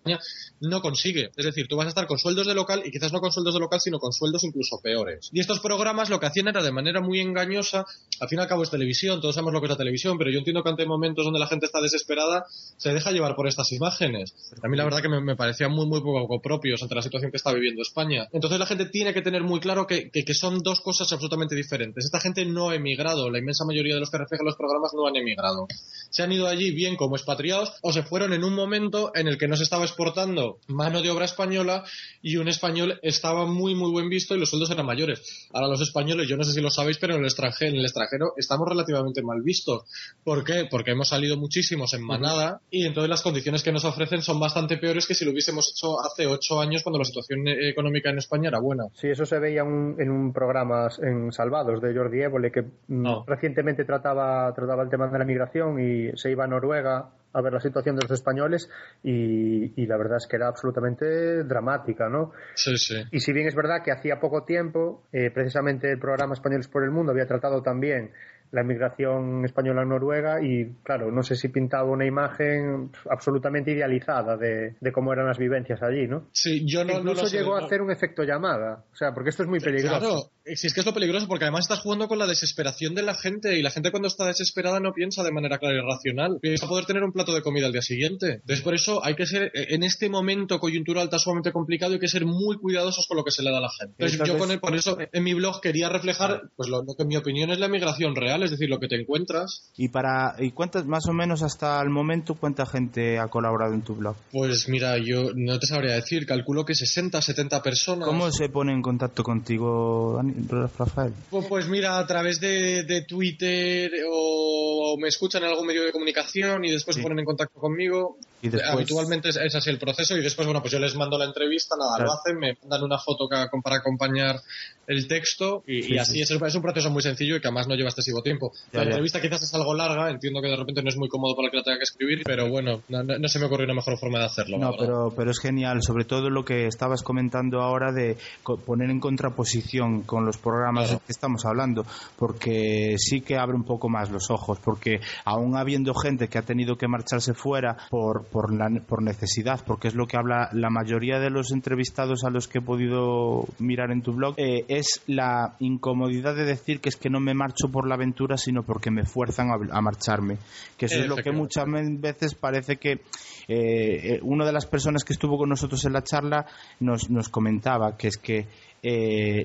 no consigue. Es decir, tú vas a estar con sueldos de local y quizás no con sueldos de local, sino con sueldos incluso peores. Y estos programas lo que hacían era de manera muy engañosa, al fin y al cabo es televisión, todos sabemos lo que es la televisión, pero yo entiendo que ante momentos donde la gente está desesperada, se deja llevar por estas imágenes. A mí la verdad que me, me parecían muy, muy poco propios ante la situación que está viviendo España. Entonces la gente tiene que tener muy claro que, son dos cosas absolutamente diferentes. Esta gente no ha emigrado, la inmensa mayoría de los que reflejan los programas no han emigrado. Se han ido allí bien como expatriados o se fueron en un momento en el que no se estaba exportando mano de obra española y un español estaba muy, muy buen visto y los sueldos eran mayores. Ahora los españoles, yo no sé si lo sabéis, pero en el extranjero, en el extranjero estamos relativamente mal vistos. ¿Por qué? Porque hemos salido muchísimos en manada y entonces las condiciones que nos ofrecen son bastante peores que si lo hubiésemos hecho hace ocho años cuando la situación económica en España era buena. Sí, eso se veía en un programa en Salvados de Jordi Évole que mm, recientemente trataba, trataba el tema de la migración y se iba a Noruega a ver la situación de los españoles y, la verdad es que era absolutamente dramática, ¿no? Sí, sí. Y si bien es verdad que hacía poco tiempo, eh, precisamente el programa Españoles por el Mundo había tratado también la emigración española en Noruega y claro, no sé si pintaba una imagen absolutamente idealizada de, cómo eran las vivencias allí, ¿no? Sí, yo no, Incluso llegó a hacer un efecto llamada, o sea, porque esto es muy peligroso. Claro, si es que es lo peligroso porque además estás jugando con la desesperación de la gente y la gente cuando está desesperada no piensa de manera clara y racional, piensa poder tener un plato de comida al día siguiente. Entonces por eso hay que ser, en este momento coyuntural tan sumamente complicado, hay que ser muy cuidadosos con lo que se le da a la gente. Entonces, yo con por eso en mi blog quería reflejar pues lo, lo que en mi opinión es la migración real es decir, lo que te encuentras. ¿Y para y cuántas más o menos hasta el momento cuánta gente ha colaborado en tu blog? Pues mira, yo no te sabría decir, calculo que 60, 70 personas. ¿Cómo se pone en contacto contigo, Rafael? Pues, pues mira, a través de, Twitter o, me escuchan en algún medio de comunicación y después se ponen en contacto conmigo. ¿Y Habitualmente es, así el proceso y después, bueno, pues yo les mando la entrevista, nada, lo hacen, me dan una foto para acompañar el texto y, así Es, es, un proceso muy sencillo y que además no lleva excesivo tiempo. la entrevista quizás es algo larga, entiendo que de repente no es muy cómodo para el que la tenga que escribir, pero bueno, no, se me ocurrió una mejor forma de hacerlo. No, pero, pero es genial, sobre todo lo que estabas comentando ahora de poner en contraposición con los programas de que estamos hablando, porque sí que abre un poco más los ojos, porque aún habiendo gente que ha tenido que marcharse fuera por, por, la, por necesidad, porque es lo que habla la mayoría de los entrevistados a los que he podido mirar en tu blog, eh, es la incomodidad de decir que es que no me marcho por la aventura, sino porque me fuerzan a, marcharme. Que eso es lo que muchas veces parece que eh, eh, una de las personas que estuvo con nosotros en la charla nos, nos comentaba, que es que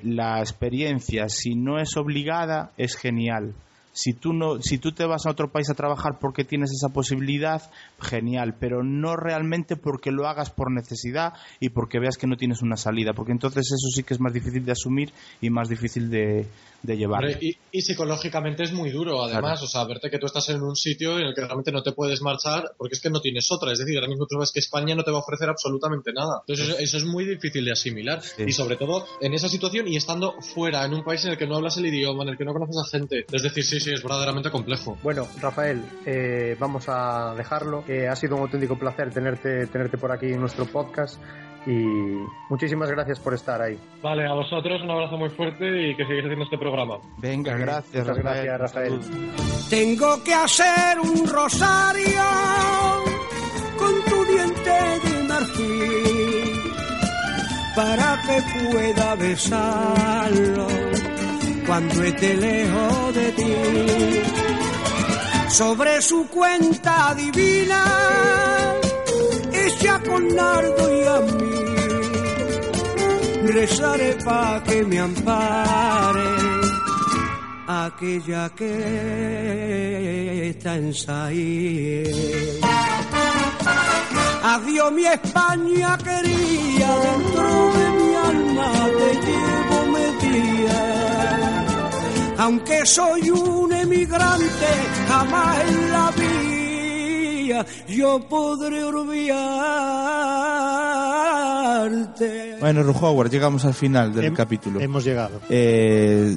la experiencia, si no es obligada, es genial Si tú, no, si tú te vas a otro país a trabajar porque tienes esa posibilidad, genial, pero no realmente porque lo hagas por necesidad y porque veas que no tienes una salida, porque entonces eso sí que es más difícil de asumir y más difícil de, de llevar. Y, y, psicológicamente es muy duro, además, o sea, verte que tú estás en un sitio en el que realmente no te puedes marchar porque es que no tienes otra. Es decir, ahora mismo tú ves que España no te va a ofrecer absolutamente nada. Entonces, eso, eso es muy difícil de asimilar. Sí. Y sobre todo en esa situación y estando fuera, en un país en el que no hablas el idioma, en el que no conoces a gente. Es decir, sí, sí, es verdaderamente complejo. Bueno, Rafael, eh, vamos a dejarlo. Eh, ha sido un auténtico placer tenerte, tenerte por aquí en nuestro podcast y muchísimas gracias por estar ahí. Vale, a vosotros un abrazo muy fuerte y que sigáis haciendo este programa. Venga, gracias, Muchas Rafael. gracias, Rafael. Tengo que hacer un rosario con tu diente de marfil para que pueda besarlo cuando esté lejos de ti. Sobre su cuenta divina, ella con nardo y a mí, rezaré pa' que me ampare aquella que está en. Adiós mi España quería, dentro de Aunque soy un emigrante, jamás en la vida yo podré olvidarte. Bueno, Howard, llegamos al final del Hem- capítulo. Hemos llegado. Eh,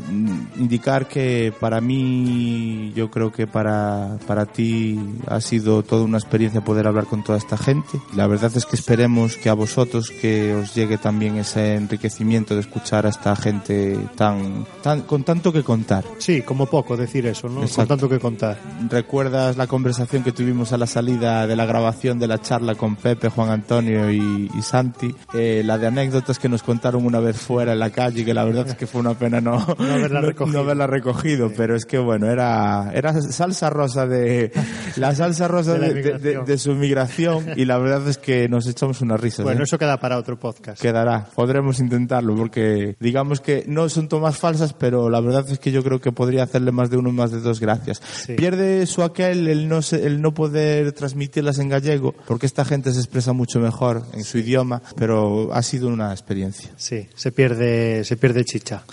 indicar que para mí, yo creo que para, para ti ha sido toda una experiencia poder hablar con toda esta gente. La verdad es que esperemos que a vosotros que os llegue también ese enriquecimiento de escuchar a esta gente tan, tan con tanto que contar. Sí, como poco decir eso, ¿no? Con Exacto. tanto que contar. ¿Recuerdas la conversación que tuvimos a la salida de la grabación de la charla con Pepe, Juan Antonio y, y Santi? Eh, la de anécdotas que nos contaron una vez fuera en la calle, que la verdad es que fue una pena no, No haberla no- recogido. no haberla recogido, pero es que bueno, era, era salsa rosa de, la salsa rosa De de, de- de- su migración y la verdad es que nos echamos unas risas. Bueno, ¿eh? eso queda para otro podcast. Quedará, podremos intentarlo porque digamos que no son tomas falsas, pero la verdad es que yo creo que podría hacerle más de uno más de dos gracias. Sí. Pierde su aquel el no, el no poder transmitirlas en gallego porque esta gente se expresa mucho mejor en su idioma, pero ha sido una experiencia. Sí, se pierde, se pierde chicha.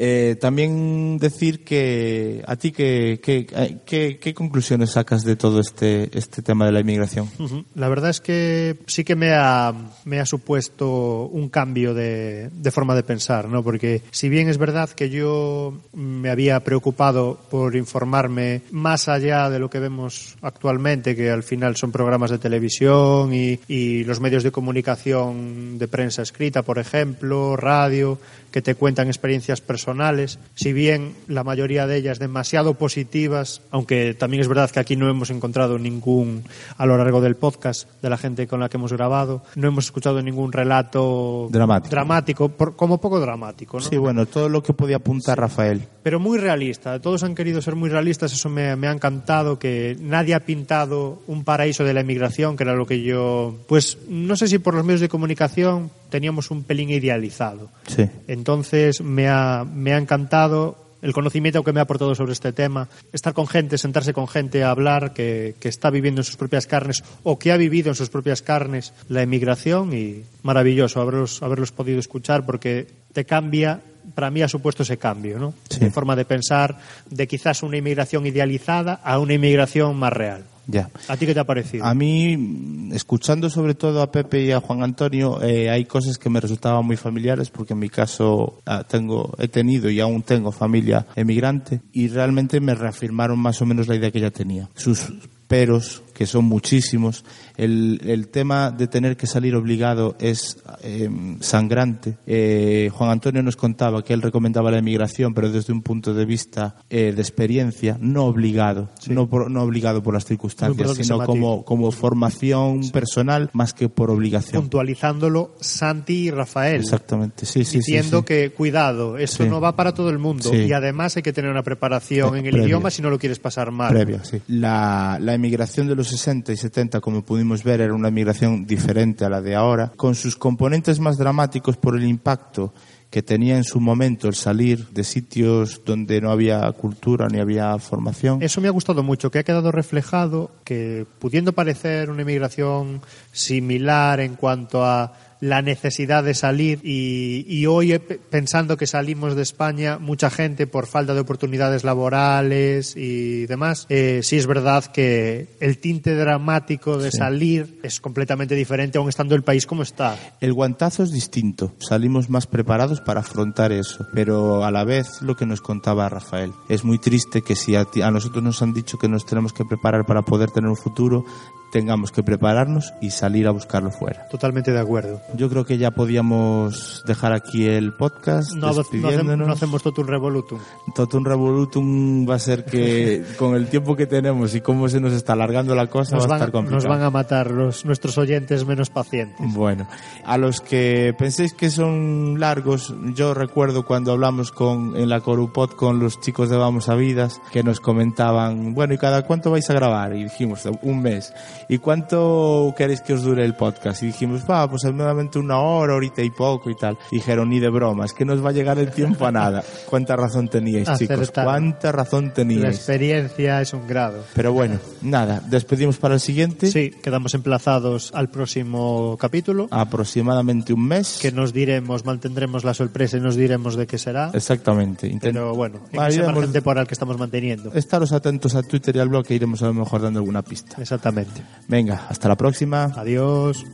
Eh, también decir que a ti qué, qué, qué, qué conclusiones sacas de todo este, este tema de la inmigración. La verdad es que sí que me ha, me ha supuesto un cambio de, de forma de pensar, ¿no? Porque si bien es verdad que yo me había preocupado por informarme más allá de lo que vemos actualmente, que al final son programas de televisión y, y los medios de comunicación de prensa escrita, por ejemplo, radio, que te cuentan experiencias personales, si bien la mayoría de ellas demasiado positivas, aunque también es verdad que aquí no hemos encontrado ningún, a lo largo del podcast, de la gente con la que hemos grabado, no hemos escuchado ningún relato Dramático. dramático, por- como poco dramático, ¿no? Sí, bueno, todo lo que podía apuntar Rafael. pero muy realista. Todos han querido ser muy realistas, eso me, me ha encantado, que nadie ha pintado un paraíso de la emigración, que era lo que yo, pues no sé si por los medios de comunicación teníamos un pelín idealizado. Sí. Entonces me ha, me ha encantado el conocimiento que me ha aportado sobre este tema, estar con gente, sentarse con gente a hablar que, que está viviendo en sus propias carnes o que ha vivido en sus propias carnes la emigración y maravilloso haberlos, haberlos podido escuchar porque te cambia, para mí ha supuesto ese cambio, ¿no? Sí. De forma de pensar de quizás una inmigración idealizada a una inmigración más real. Ya. ¿A ti qué te ha parecido? A mí, escuchando sobre todo a Pepe y a Juan Antonio, eh, hay cosas que me resultaban muy familiares porque en mi caso ah, tengo, he tenido y aún tengo familia emigrante y realmente me reafirmaron más o menos la idea que ya tenía. Sus peros, que son muchísimos, el, el tema de tener que salir obligado es eh, sangrante. Eh, Juan Antonio nos contaba que él recomendaba la emigración, pero desde un punto de vista eh, de experiencia, no obligado, no, por- no obligado por las circunstancias, sino como, como formación personal más que por obligación. Puntualizándolo Santi y Rafael. Exactamente, sí, sí, diciendo sí. que cuidado, esto Sí. no va para todo el mundo y además hay que tener una preparación Eh, en el previa. idioma si no lo quieres pasar mal. Previa, sí. La, la emigración de los 60 y 70, como pudimos ver, era una emigración diferente a la de ahora, con sus componentes más dramáticos por el impacto que tenía en su momento el salir de sitios donde no había cultura ni había formación. Eso me ha gustado mucho, que ha quedado reflejado que pudiendo parecer una emigración similar en cuanto a la necesidad de salir y, y, hoy pensando que salimos de España mucha gente por falta de oportunidades laborales y demás eh, sí es verdad que el tinte dramático de sí. salir es completamente diferente aun estando el país como está el guantazo es distinto salimos más preparados para afrontar eso pero a la vez lo que nos contaba Rafael es muy triste que si a, ti, a nosotros nos han dicho que nos tenemos que preparar para poder tener un futuro tengamos que prepararnos y salir a buscarlo fuera. Totalmente de acuerdo. Yo creo que ya podíamos dejar aquí el podcast. No, no, no hacemos Totum Revolutum. Totum Revolutum va a ser que con el tiempo que tenemos y cómo se nos está alargando la cosa nos va van, a estar complicado. Nos van a matar los, nuestros oyentes menos pacientes. Bueno, a los que penséis que son largos, yo recuerdo cuando hablamos con en la Corupod con los chicos de Vamos a Vidas que nos comentaban, bueno, ¿y cada cuánto vais a grabar? Y dijimos, un mes. ¿Y cuánto queréis que os dure el podcast? Y dijimos, va, pues aproximadamente una hora, horita y poco y tal. Dijeron, ni de broma, es que no os va a llegar el tiempo a nada. ¿Cuánta razón teníais, chicos? ¿Cuánta razón teníais? La experiencia es un grado. Pero bueno, nada, despedimos para el siguiente. Sí, quedamos emplazados al próximo capítulo. Aproximadamente un mes. Que nos diremos, mantendremos la sorpresa y nos diremos de qué será. Exactamente. Intent... Pero bueno, en ese margen temporal que estamos manteniendo. Estaros atentos a Twitter y al blog que iremos a lo mejor dando alguna pista. Exactamente. Venga, hasta la próxima. Adiós.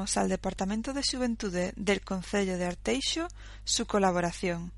agradecemos al Departamento de Xuventude del Concello de Arteixo su colaboración.